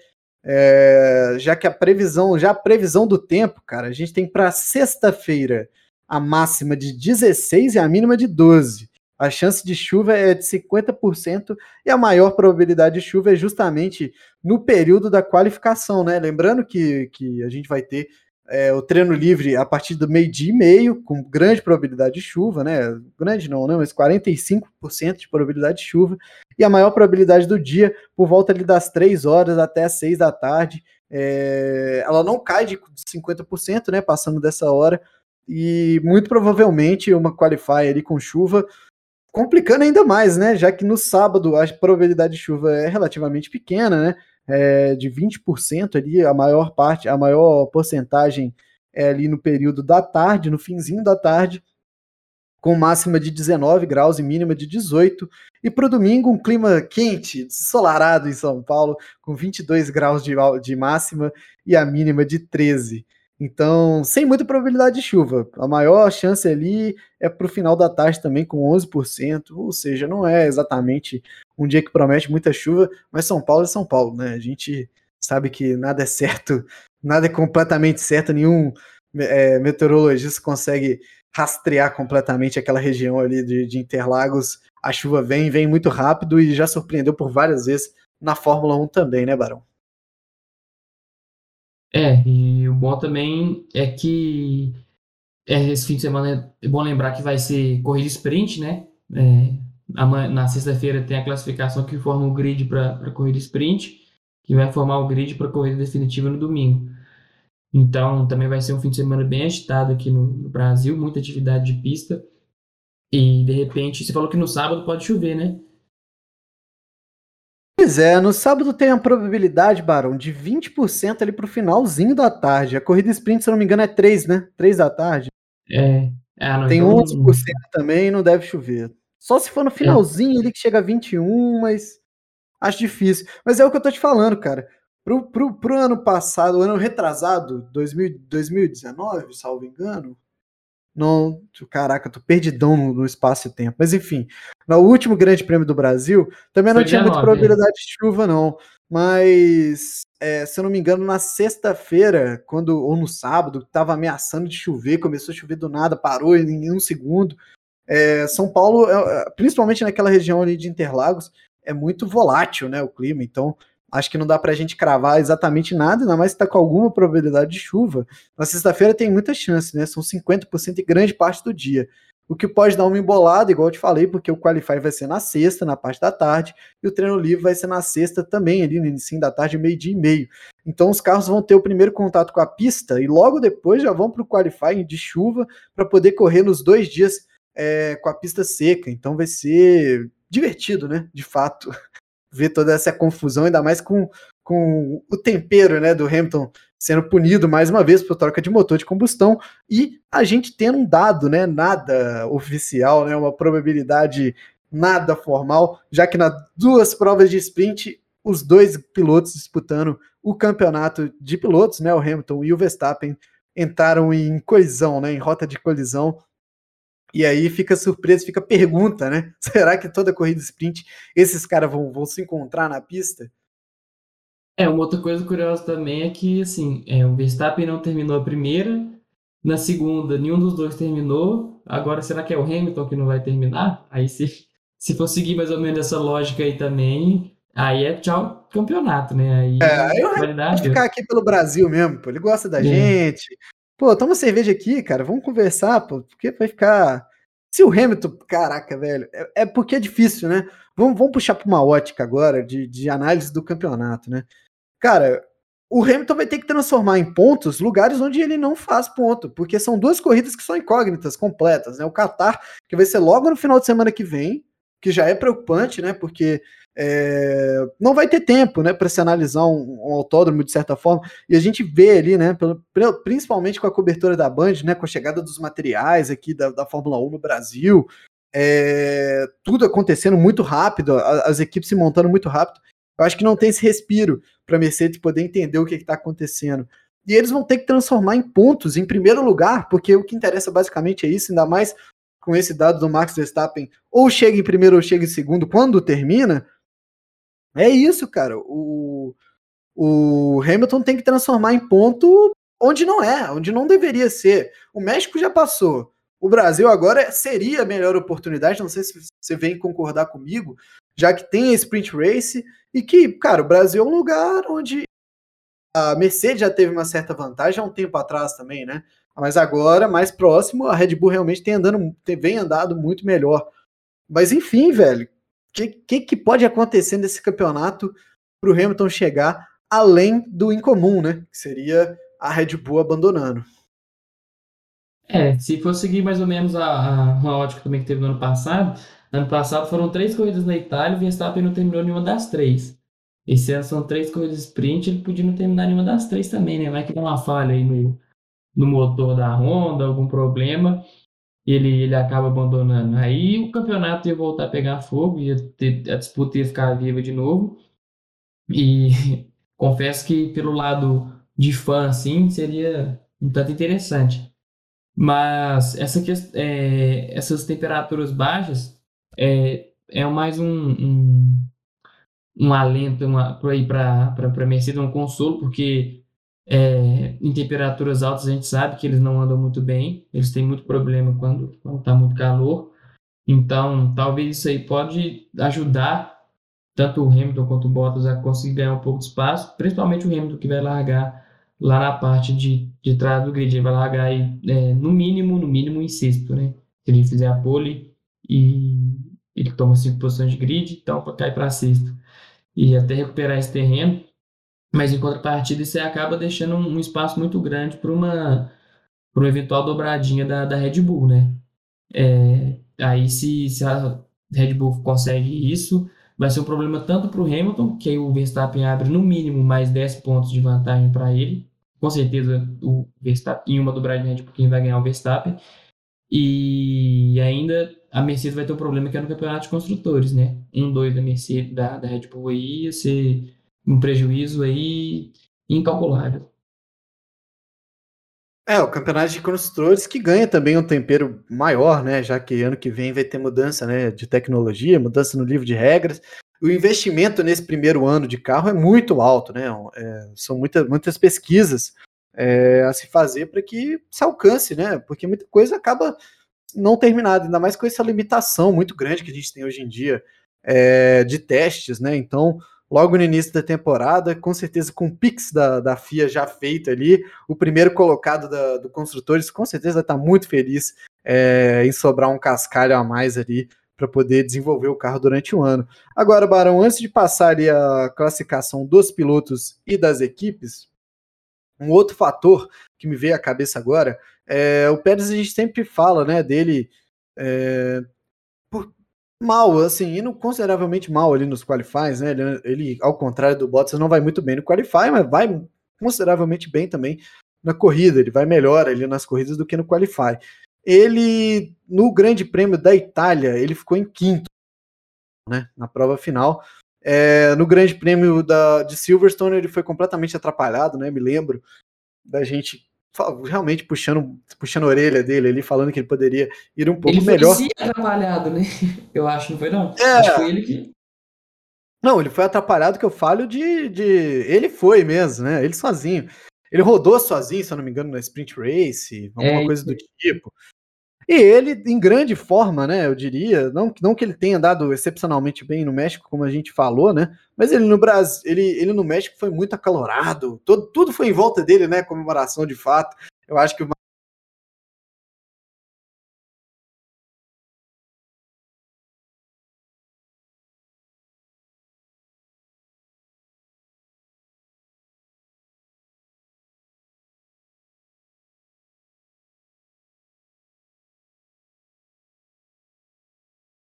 É, já que a previsão, já a previsão do tempo, cara, a gente tem para sexta-feira a máxima de 16 e a mínima de 12. A chance de chuva é de 50% e a maior probabilidade de chuva é justamente no período da qualificação, né? Lembrando que, que a gente vai ter é, o treino livre a partir do meio-dia e meio, com grande probabilidade de chuva, né? Grande não, né? Mas 45% de probabilidade de chuva, e a maior probabilidade do dia por volta ali das 3 horas até as 6 da tarde. É, ela não cai de 50%, né? Passando dessa hora, e muito provavelmente uma qualify ali com chuva, complicando ainda mais, né? Já que no sábado a probabilidade de chuva é relativamente pequena, né? É, de 20% ali, a maior parte, a maior porcentagem é ali no período da tarde, no finzinho da tarde, com máxima de 19 graus e mínima de 18. E para o domingo, um clima quente, ensolarado em São Paulo, com 22 graus de, de máxima e a mínima de 13. Então, sem muita probabilidade de chuva. A maior chance ali é para o final da tarde também, com 11%. Ou seja, não é exatamente um dia que promete muita chuva, mas São Paulo é São Paulo, né? A gente sabe que nada é certo, nada é completamente certo, nenhum é, meteorologista consegue rastrear completamente aquela região ali de, de Interlagos. A chuva vem, vem muito rápido e já surpreendeu por várias vezes na Fórmula 1 também, né, Barão? É, e o bom também é que é, esse fim de semana é bom lembrar que vai ser corrida sprint, né? É, na sexta-feira tem a classificação que forma o grid para a corrida sprint, que vai formar o grid para a corrida definitiva no domingo. Então, também vai ser um fim de semana bem agitado aqui no, no, Brasil, muita atividade de pista. E, de repente, você falou que no sábado pode chover, né? Pois é, no sábado tem a probabilidade, Barão, de 20% ali pro finalzinho da tarde. A corrida sprint, se eu não me engano, é 3, né? 3 da tarde. É. é não, tem então... 11% também não deve chover. Só se for no finalzinho é. ali que chega a 21, mas acho difícil. Mas é o que eu tô te falando, cara. Pro, pro, pro ano passado, o ano retrasado, 2000, 2019, salvo engano. Não, caraca, tô perdidão no, no espaço e tempo. Mas enfim, no último Grande Prêmio do Brasil, também não Foi tinha muita probabilidade de chuva, não. Mas, é, se eu não me engano, na sexta-feira, quando ou no sábado, tava ameaçando de chover, começou a chover do nada, parou em um segundo. É, São Paulo, é, é, principalmente naquela região ali de Interlagos, é muito volátil, né, o clima. Então, acho que não dá para a gente cravar exatamente nada, ainda mais se está com alguma probabilidade de chuva. Na sexta-feira tem muita chance, né? São 50% e grande parte do dia. O que pode dar uma embolada, igual eu te falei, porque o Qualify vai ser na sexta, na parte da tarde, e o treino livre vai ser na sexta também, ali no início da tarde, meio-dia e meio. Então os carros vão ter o primeiro contato com a pista e logo depois já vão para o Qualify de chuva para poder correr nos dois dias é, com a pista seca. Então vai ser divertido, né? De fato ver toda essa confusão, ainda mais com, com o tempero né, do Hamilton sendo punido mais uma vez por troca de motor de combustão e a gente tendo um dado, né, nada oficial, né, uma probabilidade nada formal, já que nas duas provas de sprint os dois pilotos disputando o campeonato de pilotos, né, o Hamilton e o Verstappen entraram em colisão, né, em rota de colisão e aí fica surpreso, fica pergunta, né? Será que toda corrida sprint esses caras vão, vão se encontrar na pista? É, uma outra coisa curiosa também é que, assim, é, o Verstappen não terminou a primeira, na segunda nenhum dos dois terminou, agora será que é o Hamilton que não vai terminar? Aí se, se for seguir mais ou menos essa lógica aí também, aí é tchau campeonato, né? Aí, é, aí vai ficar aqui pelo Brasil mesmo, pô. ele gosta da é. gente, Pô, toma cerveja aqui, cara, vamos conversar, pô, porque vai ficar. Se o Hamilton, caraca, velho, é, é porque é difícil, né? Vamos, vamos puxar para uma ótica agora de, de análise do campeonato, né? Cara, o Hamilton vai ter que transformar em pontos lugares onde ele não faz ponto, porque são duas corridas que são incógnitas, completas, né? O Qatar, que vai ser logo no final de semana que vem, que já é preocupante, né? Porque é, não vai ter tempo, né, para se analisar um, um, autódromo de certa forma. E a gente vê ali, né, pelo, principalmente com a cobertura da Band, né, com a chegada dos materiais aqui da, da Fórmula 1 no Brasil, é, tudo acontecendo muito rápido, a, as equipes se montando muito rápido. Eu acho que não tem esse respiro para a Mercedes poder entender o que está acontecendo. E eles vão ter que transformar em pontos em primeiro lugar, porque o que interessa basicamente é isso, ainda mais com esse dado do Max Verstappen, ou chega em primeiro ou chega em segundo quando termina, é isso, cara. O, o Hamilton tem que transformar em ponto onde não é, onde não deveria ser. O México já passou. O Brasil agora seria a melhor oportunidade, não sei se você vem concordar comigo, já que tem a sprint race e que, cara, o Brasil é um lugar onde a Mercedes já teve uma certa vantagem há um tempo atrás também, né? Mas agora, mais próximo, a Red Bull realmente tem andando, tem, vem andado muito melhor. Mas enfim, velho, que, que, que pode acontecer nesse campeonato para o Hamilton chegar além do incomum, né? Que seria a Red Bull abandonando. É, se for seguir mais ou menos a, a, uma ótica também que teve no ano passado, ano passado foram três corridas na Itália e o Verstappen não terminou nenhuma das três. Esse ano são três corridas sprint, ele podia não terminar nenhuma das três também, né? Vai que dá uma falha aí no, no motor da Honda, algum problema, ele, ele acaba abandonando. Aí o campeonato ia voltar a pegar fogo, ia ter, a disputa ia ficar viva de novo. E confesso que pelo lado de fã, assim, seria um tanto interessante. Mas essa, é, essas temperaturas baixas é, é mais um, um, um alento para a Mercedes, um consolo, porque é, em temperaturas altas a gente sabe que eles não andam muito bem, eles têm muito problema quando está muito calor. Então, talvez isso aí pode ajudar tanto o Hamilton quanto o Bottas a conseguir ganhar um pouco de espaço, principalmente o Hamilton que vai largar lá na parte de, de trás do grid, ele vai largar aí, é, no mínimo, no mínimo em sexto, né? Se ele fizer a pole e ele toma cinco posições de grid, então cai para sexto. E até recuperar esse terreno, mas em contrapartida isso acaba deixando um, espaço muito grande para uma, uma eventual dobradinha da, da Red Bull, né? É, aí se, se a Red Bull consegue isso, vai ser um problema tanto para o Hamilton, que aí o Verstappen abre no mínimo mais 10 pontos de vantagem para ele. Com certeza o Verstappen, em uma dobragem Red Bull, quem vai ganhar é o Verstappen. E ainda a Mercedes vai ter um problema que é no campeonato de construtores, né? Um, dois da Mercedes, da, da Red Bull aí, ia ser um prejuízo aí incalculável. É, o campeonato de construtores que ganha também um tempero maior, né? Já que ano que vem vai ter mudança né, de tecnologia, mudança no livro de regras. O investimento nesse primeiro ano de carro é muito alto, né? É, são muita, muitas pesquisas é, a se fazer para que se alcance, né? Porque muita coisa acaba não terminada, ainda mais com essa limitação muito grande que a gente tem hoje em dia é, de testes, né? Então, logo no início da temporada, com certeza com o Pix da, da FIA já feito ali, o primeiro colocado da, do Construtores com certeza estar muito feliz é, em sobrar um cascalho a mais ali para poder desenvolver o carro durante o ano. Agora, Barão, antes de passar ali a classificação dos pilotos e das equipes, um outro fator que me veio à cabeça agora é o Pérez, a gente sempre fala né, dele é, mal, assim, indo consideravelmente mal ali nos qualifies, né? Ele, ele, ao contrário do Bottas, não vai muito bem no qualify, mas vai consideravelmente bem também na corrida. Ele vai melhor ali nas corridas do que no qualify. Ele, no Grande Prêmio da Itália, ele ficou em quinto, né? Na prova final. É, no Grande Prêmio da, de Silverstone, ele foi completamente atrapalhado, né? Me lembro da gente realmente puxando, puxando a orelha dele ali, falando que ele poderia ir um pouco ele melhor. Ele foi atrapalhado, né? Eu acho, não foi não? É... Acho que foi ele que... Não, ele foi atrapalhado que eu falo de, de... Ele foi mesmo, né? Ele sozinho. Ele rodou sozinho, se eu não me engano, na Sprint Race, alguma é, coisa do tipo. E ele, em grande forma, né, eu diria, não, não que ele tenha dado excepcionalmente bem no México, como a gente falou, né, mas ele no Brasil, ele, ele no México foi muito acalorado, todo, tudo foi em volta dele, né, comemoração de fato. Eu acho que o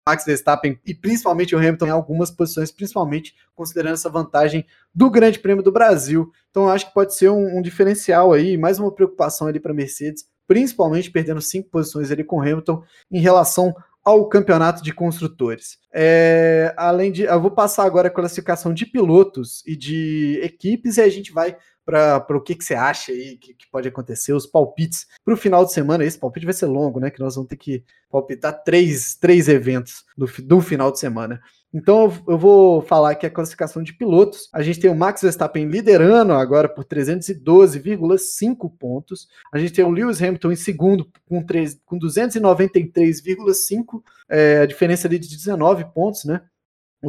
Max Verstappen e principalmente o Hamilton em algumas posições, principalmente considerando essa vantagem do Grande Prêmio do Brasil. Então acho que pode ser um, um diferencial aí, mais uma preocupação ali para Mercedes, principalmente perdendo cinco posições ali com o Hamilton em relação ao campeonato de construtores. É, além de, eu vou passar agora a classificação de pilotos e de equipes e a gente vai para o que, que você acha aí que, que pode acontecer, os palpites para o final de semana. Esse palpite vai ser longo, né? Que nós vamos ter que palpitar três, três eventos do, do final de semana. Então eu vou falar aqui a classificação de pilotos. A gente tem o Max Verstappen liderando agora por 312,5 pontos. A gente tem o Lewis Hamilton em segundo com, com 293,5, é, a diferença ali de 19 pontos, né?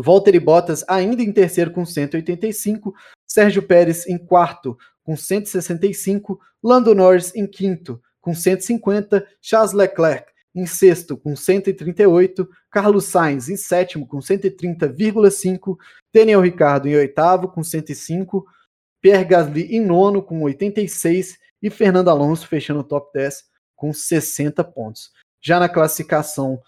Valtteri Bottas ainda em terceiro com 185, Sérgio Pérez em quarto com 165, Lando Norris em quinto com 150, Charles Leclerc em sexto com 138, Carlos Sainz em sétimo com 130,5, Daniel Ricciardo em oitavo com 105, Pierre Gasly em nono com 86 e Fernando Alonso fechando o top 10 com 60 pontos. Já na classificação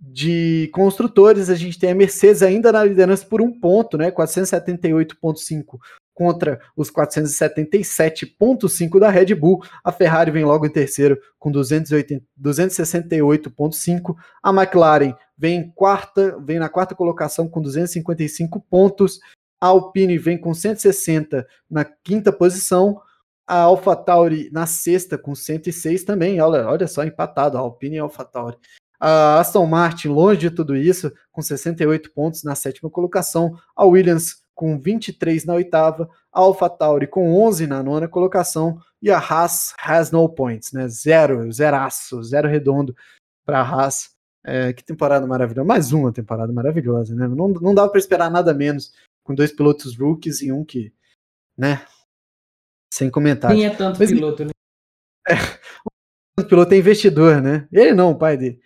de construtores, a gente tem a Mercedes ainda na liderança por um ponto, né? 478,5 contra os 477,5 da Red Bull. A Ferrari vem logo em terceiro com 268,5. A McLaren vem em quarta, vem na quarta colocação com 255 pontos. A Alpine vem com 160 na quinta posição. A AlphaTauri na sexta com 106 também. Olha, olha só, empatado a Alpine e a AlphaTauri. A Aston Martin, longe de tudo isso, com 68 pontos na sétima colocação. A Williams com 23 na oitava. A AlphaTauri com 11 na nona colocação. E a Haas has no points, né? Zero, zeraço, zero redondo para a Haas. É, que temporada maravilhosa. Mais uma temporada maravilhosa, né? Não, não dava para esperar nada menos com dois pilotos rookies e um que, né? Sem comentário. Nem é tanto Mas, piloto, né? É, o piloto é investidor, né? Ele não, o pai dele.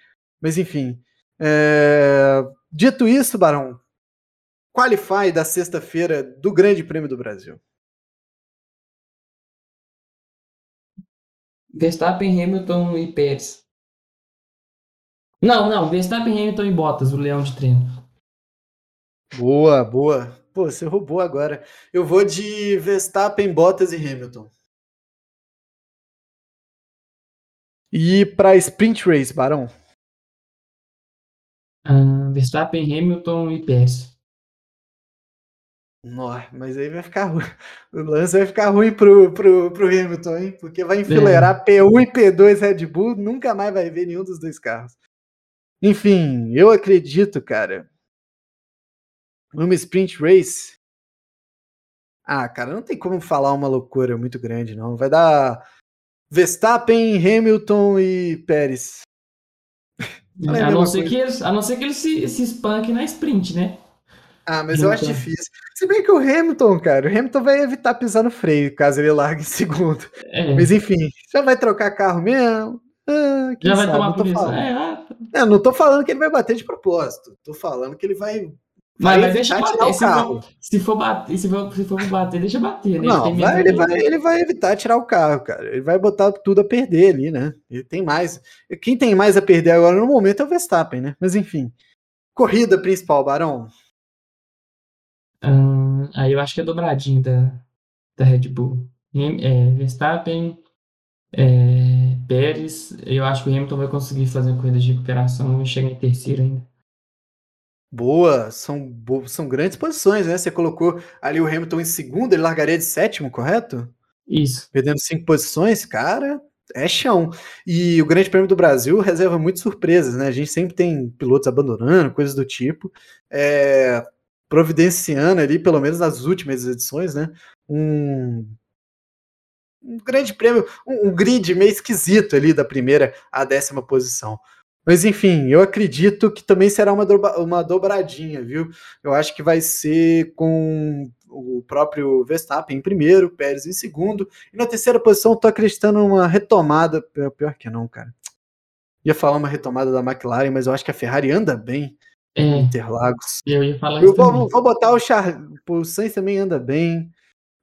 Mas enfim. É... Dito isso, Barão, qualify da sexta-feira do Grande Prêmio do Brasil. Verstappen, Hamilton e Pérez. Não, não, Verstappen, Hamilton e Bottas, o leão de treino. Boa, boa. Pô, você roubou agora. Eu vou de Verstappen, Bottas e Hamilton. E para sprint race, Barão? Uh, Verstappen, Hamilton e Pérez. Nossa, mas aí vai ficar ruim. O lance vai ficar ruim pro, pro, pro Hamilton, hein? Porque vai enfileirar é. P1 e P2 Red Bull, nunca mais vai ver nenhum dos dois carros. Enfim, eu acredito, cara. Numa sprint race. Ah, cara, não tem como falar uma loucura muito grande, não. Vai dar Verstappen, Hamilton e Pérez. A não, ser que eles, a não ser que ele se, se espanque na sprint, né? Ah, mas Hamilton. eu acho difícil. Se bem que o Hamilton, cara, o Hamilton vai evitar pisar no freio caso ele largue em segundo. É. Mas enfim, já vai trocar carro mesmo. Ah, já vai sabe? tomar punição. É, ah. é, não tô falando que ele vai bater de propósito. Tô falando que ele vai. Vai, mas deixa bater. Se for, se for, bater, se for, se for bater, deixa bater. Né? Não, ele, vai, ele, vai, ele vai evitar tirar o carro, cara. Ele vai botar tudo a perder ali, né? Ele tem mais. Quem tem mais a perder agora no momento é o Verstappen, né? Mas enfim. Corrida principal, Barão. Hum, aí eu acho que é dobradinho da, da Red Bull. É, Verstappen, é, Pérez. Eu acho que o Hamilton vai conseguir fazer corrida de recuperação e chegar em terceiro ainda. Boa, são, são grandes posições, né? Você colocou ali o Hamilton em segundo, ele largaria de sétimo, correto? Isso. Perdendo cinco posições, cara, é chão. E o Grande Prêmio do Brasil reserva muitas surpresas, né? A gente sempre tem pilotos abandonando, coisas do tipo. É, providenciando ali, pelo menos nas últimas edições, né? Um, um grande prêmio, um, um, grid meio esquisito ali da primeira à décima posição. Mas enfim, eu acredito que também será uma, dobra, uma dobradinha, viu? Eu acho que vai ser com o próprio Verstappen em primeiro, Pérez em segundo, e na terceira posição tô acreditando numa retomada, pior que não, cara. Ia falar uma retomada da McLaren, mas eu acho que a Ferrari anda bem. É, Interlagos. Eu ia falar eu isso. Vou, vou, botar o Char... O Sainz também anda bem.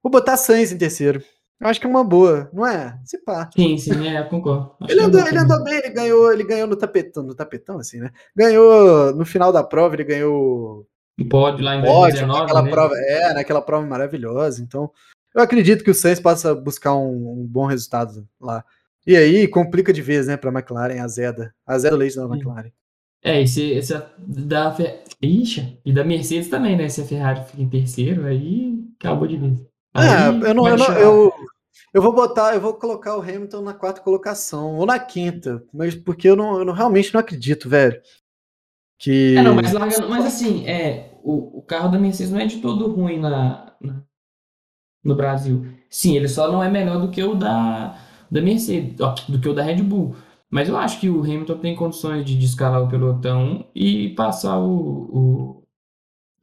Vou botar Sainz em terceiro. Eu acho que é uma boa, não é? Se pá. Sim, sim, é, concordo. ele, andou, ele andou bem, ele ganhou, ele ganhou no tapetão, no tapetão, assim, né? Ganhou no final da prova, ele ganhou. O pódio lá em pódio, 2019. Naquela né? prova, é, naquela prova maravilhosa. Então, eu acredito que o Sainz possa buscar um, um bom resultado lá. E aí complica de vez, né, pra McLaren, a Zeda. A Zeda Leite da McLaren. É, esse, esse da Ixi, e da Mercedes também, né? Se a Ferrari fica em terceiro, aí acabou de vez. É, eu não, eu, não eu, eu, vou botar, eu vou colocar o Hamilton na quarta colocação, ou na quinta, mas porque eu não, eu não realmente não acredito, velho. Que... É, não, mas, mas assim, é, o, o carro da Mercedes não é de todo ruim na, na, no Brasil. Sim, ele só não é melhor do que o da, da Mercedes, ó, do que o da Red Bull. Mas eu acho que o Hamilton tem condições de escalar o pelotão e passar o, o,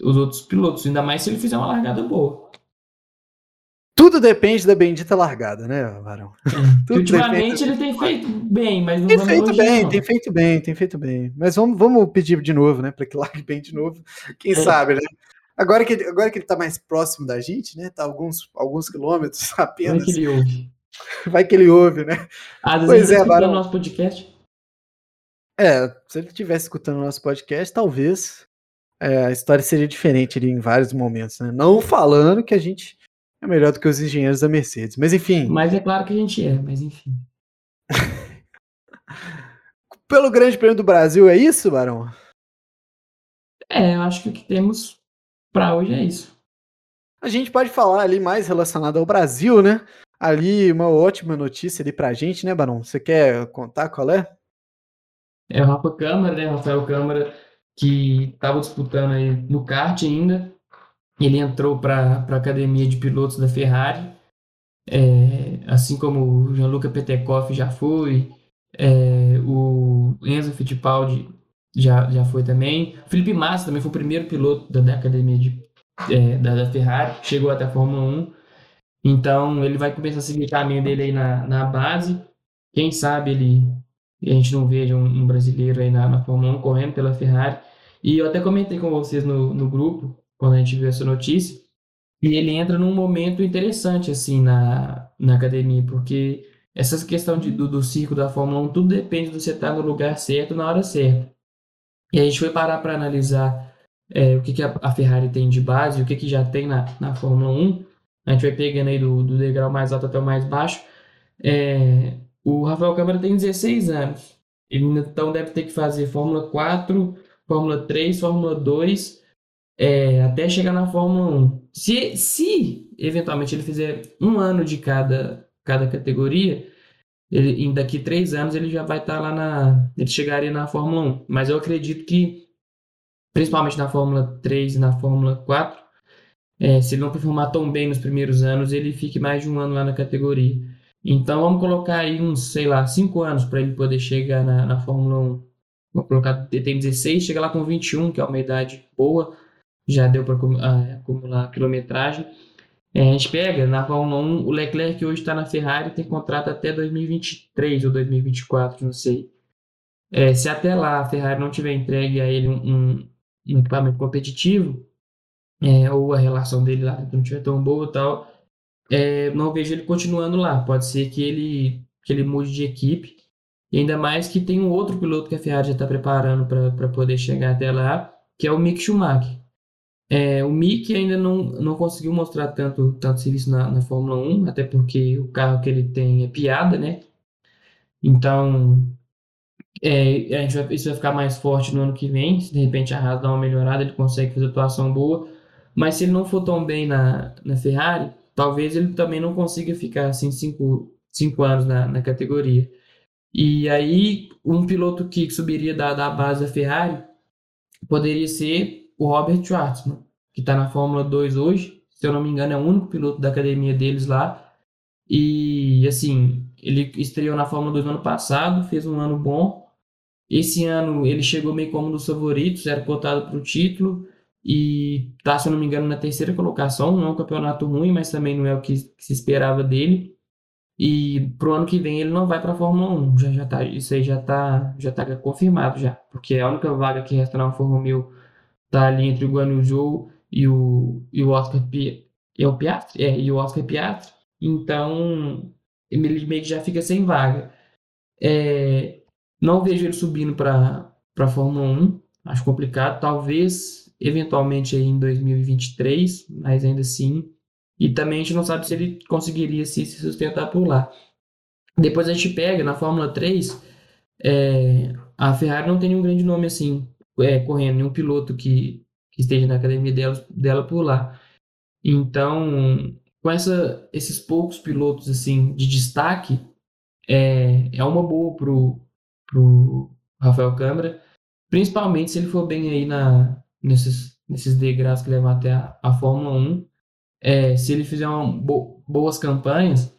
os outros pilotos, ainda mais se ele fizer uma largada boa. Tudo depende da bendita largada, né, Varão? É. Ultimamente ele tem feito bem, mas não tem feito bem, não. tem feito bem, tem feito bem. Mas vamos, vamos pedir de novo, né, para que largue bem de novo. Quem é. sabe, né? Agora que, agora que ele tá mais próximo da gente, né? Tá alguns, alguns quilômetros apenas. É que ele ouve? Vai que ele ouve, né? Às pois é, Barão. nosso podcast. É, se ele estivesse escutando o nosso podcast, talvez é, a história seria diferente ali em vários momentos, né? Não falando que a gente é melhor do que os engenheiros da Mercedes, mas enfim. Mas é claro que a gente é, mas enfim. Pelo Grande Prêmio do Brasil, é isso, Barão? É, eu acho que o que temos para hoje é isso. A gente pode falar ali mais relacionado ao Brasil, né? Ali, uma ótima notícia ali pra gente, né, Barão? Você quer contar qual é? É o Rafa Câmara, né? Rafael Câmara, que estava disputando aí no kart ainda. Ele entrou para a academia de pilotos da Ferrari, é, assim como o Gianluca Petekoff já foi, é, o Enzo Fittipaldi já, já foi também. O Felipe Massa também foi o primeiro piloto da, da academia de, é, da, da, Ferrari, chegou até a Fórmula 1. Então ele vai começar a seguir o caminho dele aí na, na base. Quem sabe ele a gente não veja um, um brasileiro aí na, na Fórmula 1 correndo pela Ferrari. E eu até comentei com vocês no, no grupo, quando a gente viu essa notícia, e ele entra num momento interessante assim na, na academia, porque essa questão de, do, do circo da Fórmula 1, tudo depende de você estar no lugar certo na hora certa. E a gente foi parar para analisar é, o que, que a, a, Ferrari tem de base, o que, que já tem na, na Fórmula 1. A gente vai pegando aí do, do degrau mais alto até o mais baixo. É, o Rafael Câmara tem 16 anos. Ele então deve ter que fazer Fórmula 4, Fórmula 3, Fórmula 2, é, até chegar na Fórmula 1. Se, se eventualmente ele fizer um ano de cada, cada categoria, ele, em daqui três anos ele já vai estar tá lá na. Ele chegaria na Fórmula 1. Mas eu acredito que, principalmente na Fórmula 3 e na Fórmula 4, é, se ele não performar tão bem nos primeiros anos, ele fique mais de um ano lá na categoria. Então vamos colocar aí uns, sei lá, cinco anos para ele poder chegar na, na Fórmula 1. Vou colocar, ele tem 16, chega lá com 21, que é uma idade boa, já deu para ah, acumular quilometragem. É, a gente pega na Fórmula 1, o Leclerc que hoje está na Ferrari tem contrato até 2023 ou 2024, não sei. É, se até lá a Ferrari não tiver entregue a ele um, um, equipamento competitivo, é, ou a relação dele lá não tiver tão boa tal, é, não vejo ele continuando lá. Pode ser que ele, que ele mude de equipe. E ainda mais que tem um outro piloto que a Ferrari já está preparando para poder chegar até lá, que é o Mick Schumacher. É, o Mick ainda não, não conseguiu mostrar tanto, tanto serviço na, na Fórmula 1, até porque o carro que ele tem é piada, né? Então, é, a gente vai, isso vai ficar mais forte no ano que vem. Se de repente a Haas dá uma melhorada, ele consegue fazer atuação boa. Mas se ele não for tão bem na, na Ferrari, talvez ele também não consiga ficar assim cinco, cinco anos na, na categoria. E aí, um piloto que subiria da, da base da Ferrari poderia ser o Robert Schwartzman, que está na Fórmula 2 hoje. Se eu não me engano, é o único piloto da academia deles lá. E, assim, ele estreou na Fórmula 2 no ano passado, fez um ano bom. Esse ano ele chegou meio como um dos favoritos, era cotado para o título e está, se eu não me engano, na terceira colocação. Não é um campeonato ruim, mas também não é o que, se esperava dele. E pro ano que vem ele não vai para a Fórmula 1. Já, já tá, isso aí já está já tá confirmado já, porque é a única vaga que resta na Fórmula 1000 tá ali entre o Guan Yu e o, e o Oscar Pi, é o Piastri? É, e o Oscar Piastri. Então, ele meio que já fica sem vaga. É, não vejo ele subindo para a Fórmula 1. Acho complicado. Talvez, eventualmente, aí em 2023, mas ainda assim. E também a gente não sabe se ele conseguiria se, se sustentar por lá. Depois a gente pega na Fórmula 3. É, a Ferrari não tem nenhum grande nome assim é, correndo, nenhum piloto que, que esteja na academia dela, dela por lá. Então, com essa, esses poucos pilotos assim de destaque, é, é uma boa pro, pro Rafael Câmara, principalmente se ele for bem aí na, nesses, nesses degraus que levam até a, a Fórmula 1. É, se ele fizer uma, bo, boas campanhas,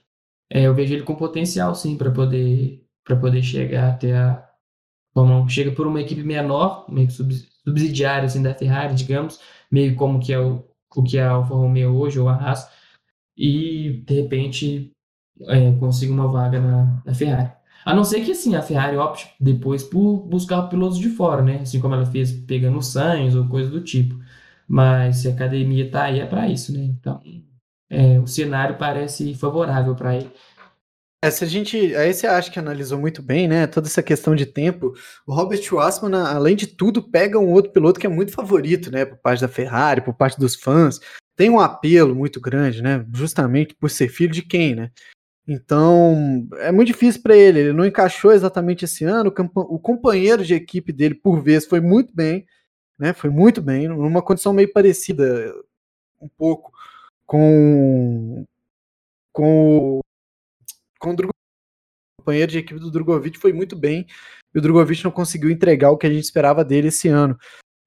é, eu vejo ele com potencial sim para poder, poder chegar até a, como chega por uma equipe menor, meio que subsidiária assim, da Ferrari, digamos, meio como que é o, o que é a Alfa Romeo hoje, ou a Haas, e de repente é, consiga uma vaga na, na, Ferrari. A não ser que assim, a Ferrari opte depois por buscar pilotos de fora, né? Assim como ela fez pegando o Sainz ou coisa do tipo. Mas se a academia tá aí, é para isso, né? Então, é, o cenário parece favorável para ele. É, se a gente, aí você acha que analisou muito bem, né? Toda essa questão de tempo. O Robert Schwarzman, além de tudo, pega um outro piloto que é muito favorito, né? Por parte da Ferrari, por parte dos fãs. Tem um apelo muito grande, né? Justamente por ser filho de quem, né? Então, é muito difícil para ele. Ele não encaixou exatamente esse ano. O companheiro de equipe dele, por vez, foi muito bem, né? Foi muito bem, numa condição meio parecida, um pouco, com, com, com o Drogovic. O companheiro de equipe do Drogovic foi muito bem. E o Drogovic não conseguiu entregar o que a gente esperava dele esse ano.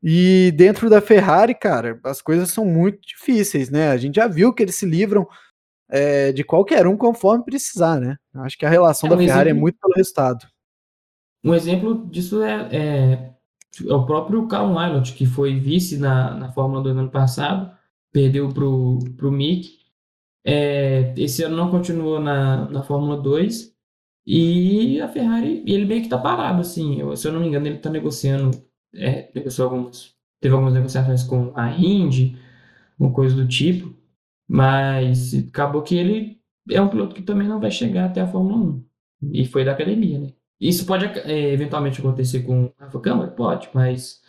E dentro da Ferrari, cara, as coisas são muito difíceis, né? A gente já viu que eles se livram é, de qualquer um conforme precisar, né? Acho que a relação é, um da Ferrari é exemplo, é muito pelo resultado. Um exemplo disso é, é, é o próprio Carl Wylot, que foi vice na, na Fórmula 2 no ano passado, perdeu para o Mick. É, esse ano não continuou na, na Fórmula 2 e a Ferrari, ele meio que tá parado, assim. Eu, se eu não me engano, ele tá negociando, é, negociou algumas, teve algumas negociações com a Indy, uma coisa do tipo. Mas acabou que ele é um piloto que também não vai chegar até a Fórmula 1. E foi da academia, né? Isso pode é, eventualmente acontecer com a Câmara? Pode, mas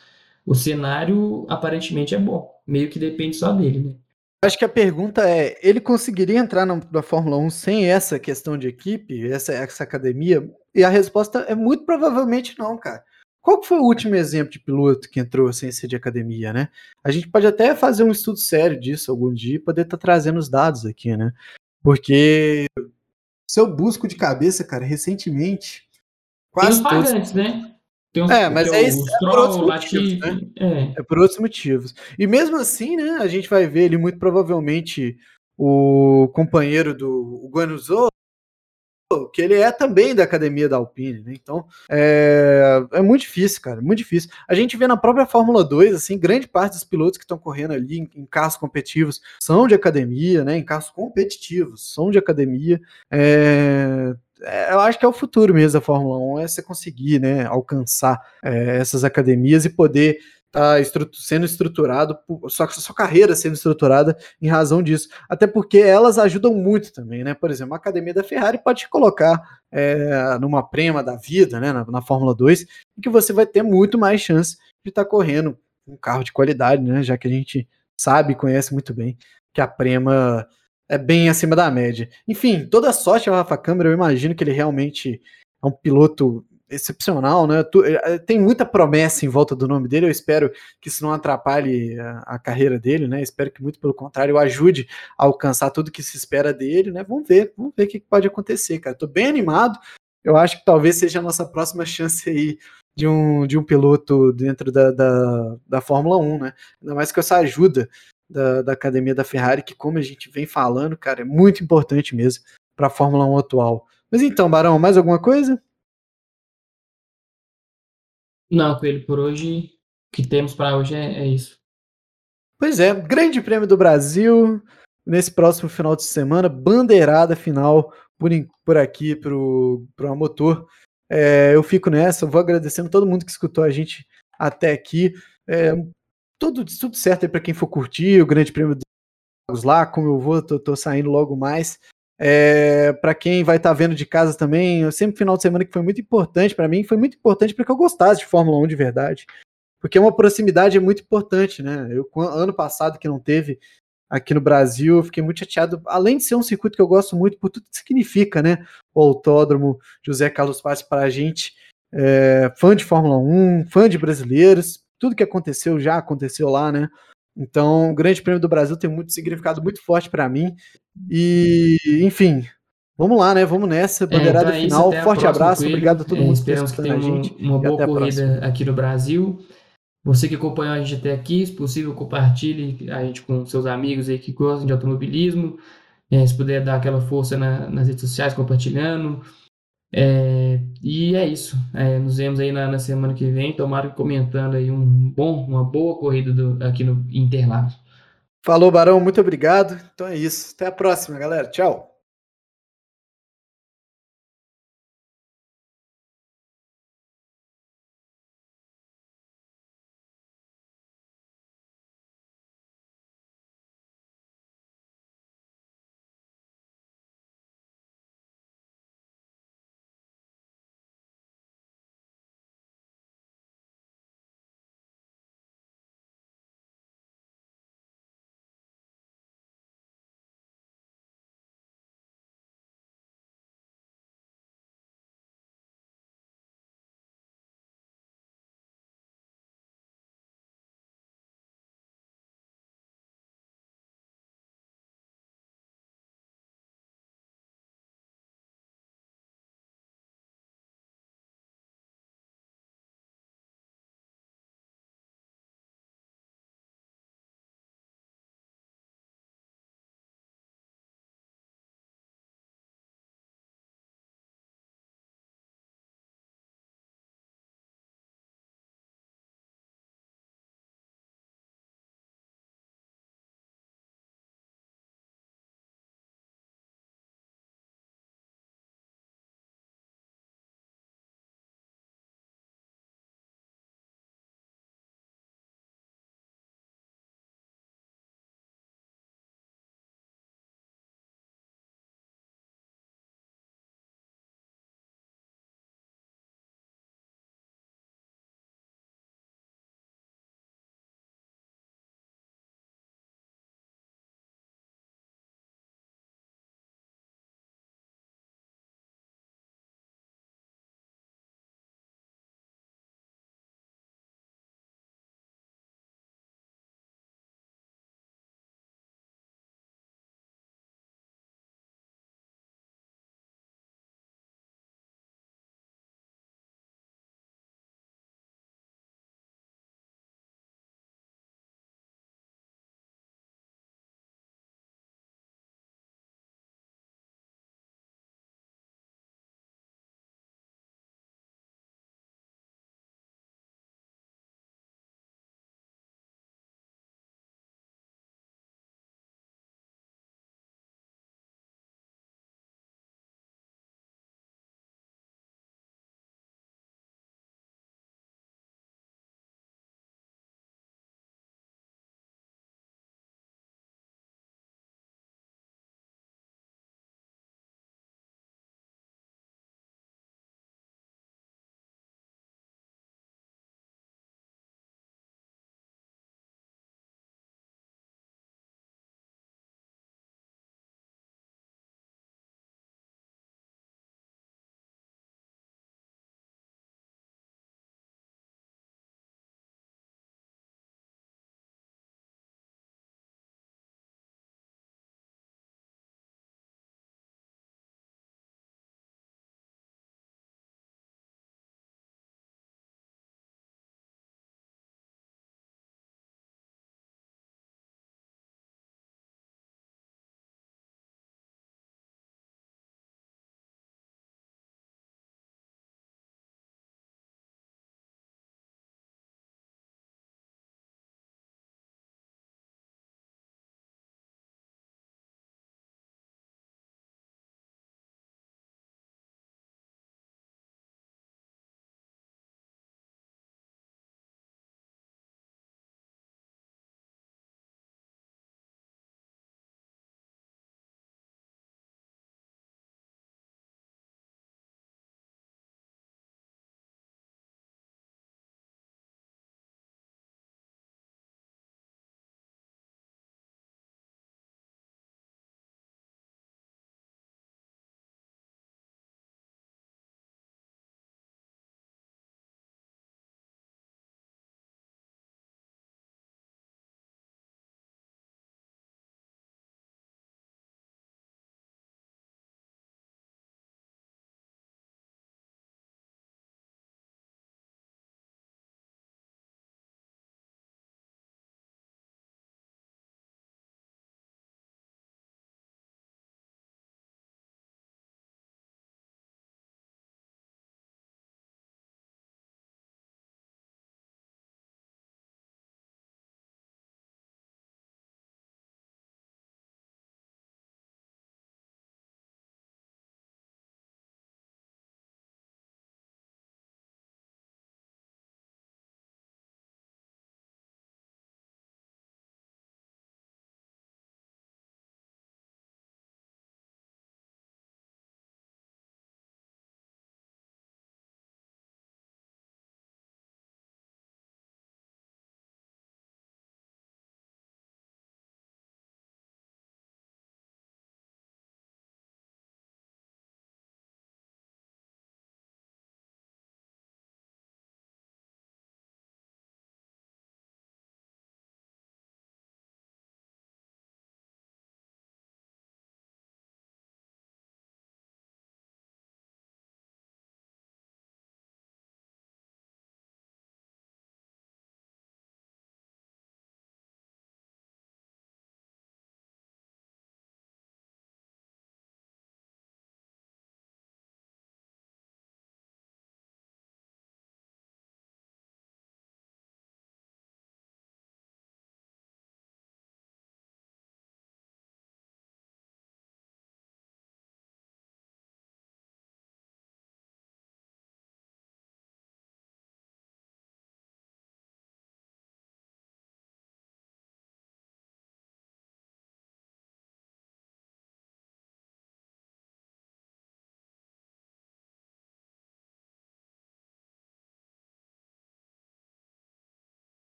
o cenário aparentemente é bom. Meio que depende só dele, né? Acho que a pergunta é: ele conseguiria entrar na, na, Fórmula 1 sem essa questão de equipe, essa, essa academia? E a resposta é muito provavelmente não, cara. Qual foi o último exemplo de piloto que entrou sem ser de academia, né? A gente pode até fazer um estudo sério disso algum dia e poder estar tá trazendo os dados aqui, né? Porque se eu busco de cabeça, cara, recentemente. Quase Tem os todos... né? Uns, é, mas é, é, por outros motivos, né? é. é por outros motivos. E mesmo assim, né, a gente vai ver ele muito provavelmente o companheiro do Guanuzou que ele é também da academia da Alpine, né? Então é, é muito difícil, cara, muito difícil. A gente vê na própria Fórmula 2, assim, grande parte dos pilotos que estão correndo ali em, em, carros competitivos são de academia, né? Em carros competitivos são de academia. É, eu acho que é o futuro mesmo da Fórmula 1, é você conseguir, né, alcançar é, essas academias e poder tá sendo estruturado, que sua carreira sendo estruturada em razão disso. Até porque elas ajudam muito também, né? Por exemplo, a academia da Ferrari pode te colocar é, numa prema da vida, né? Na, na, Fórmula 2, em que você vai ter muito mais chance de estar tá correndo um carro de qualidade, né? Já que a gente sabe e conhece muito bem que a prema é bem acima da média. Enfim, toda sorte ao Rafa Câmara, eu imagino que ele realmente é um piloto excepcional, né? Eh, tem muita promessa em volta do nome dele. Eu espero que isso não atrapalhe a, a, carreira dele, né? Espero que muito pelo contrário ajude a alcançar tudo que se espera dele, né? Vamos ver, vamos ver o que pode acontecer, cara. Tô bem animado. Eu acho que talvez seja a nossa próxima chance aí de um, de um piloto dentro da, da, da Fórmula 1, né? Ainda mais com essa ajuda da, da academia da Ferrari, que, como a gente vem falando, cara, é muito importante mesmo para a Fórmula 1 atual. Mas então, Barão, mais alguma coisa? Não, Coelho, por hoje, o que temos para hoje é, é, isso. Pois é, Grande Prêmio do Brasil, nesse próximo final de semana, bandeirada final por, por aqui para o motor. É, eu fico nessa, vou agradecendo todo mundo que escutou a gente até aqui. É, tudo, tudo certo aí para quem for curtir o Grande Prêmio dos lá, como eu vou, tô, tô saindo logo mais. É, para quem vai estar tá vendo de casa também, eu sempre final de semana que foi muito importante para mim, foi muito importante porque eu gostasse de Fórmula 1 de verdade. Porque uma proximidade é muito importante, né? Eu, ano passado, que não teve aqui no Brasil, eu fiquei muito chateado, além de ser um circuito que eu gosto muito por tudo que significa, né? O autódromo José Carlos Paz para a gente, é, fã de Fórmula 1, fã de brasileiros, tudo que aconteceu já aconteceu lá, né? Então, o Grande Prêmio do Brasil tem muito significado muito forte para mim. E, enfim, vamos lá, né? Vamos nessa. Bandeirada é, então é final. Forte abraço. Obrigado a todo é, mundo que está a gente. Uma boa corrida aqui no Brasil. Você que acompanhou a gente até aqui, se possível, compartilhe a gente com seus amigos aí que gostam de automobilismo. É, se puder dar aquela força na, nas redes sociais, compartilhando. É, e é isso. É, nos vemos aí na, na, semana que vem. Tomara comentando aí um bom, uma boa corrida do, aqui no Interlagos. Falou, Barão. Muito obrigado. Então é isso. Até a próxima, galera. Tchau.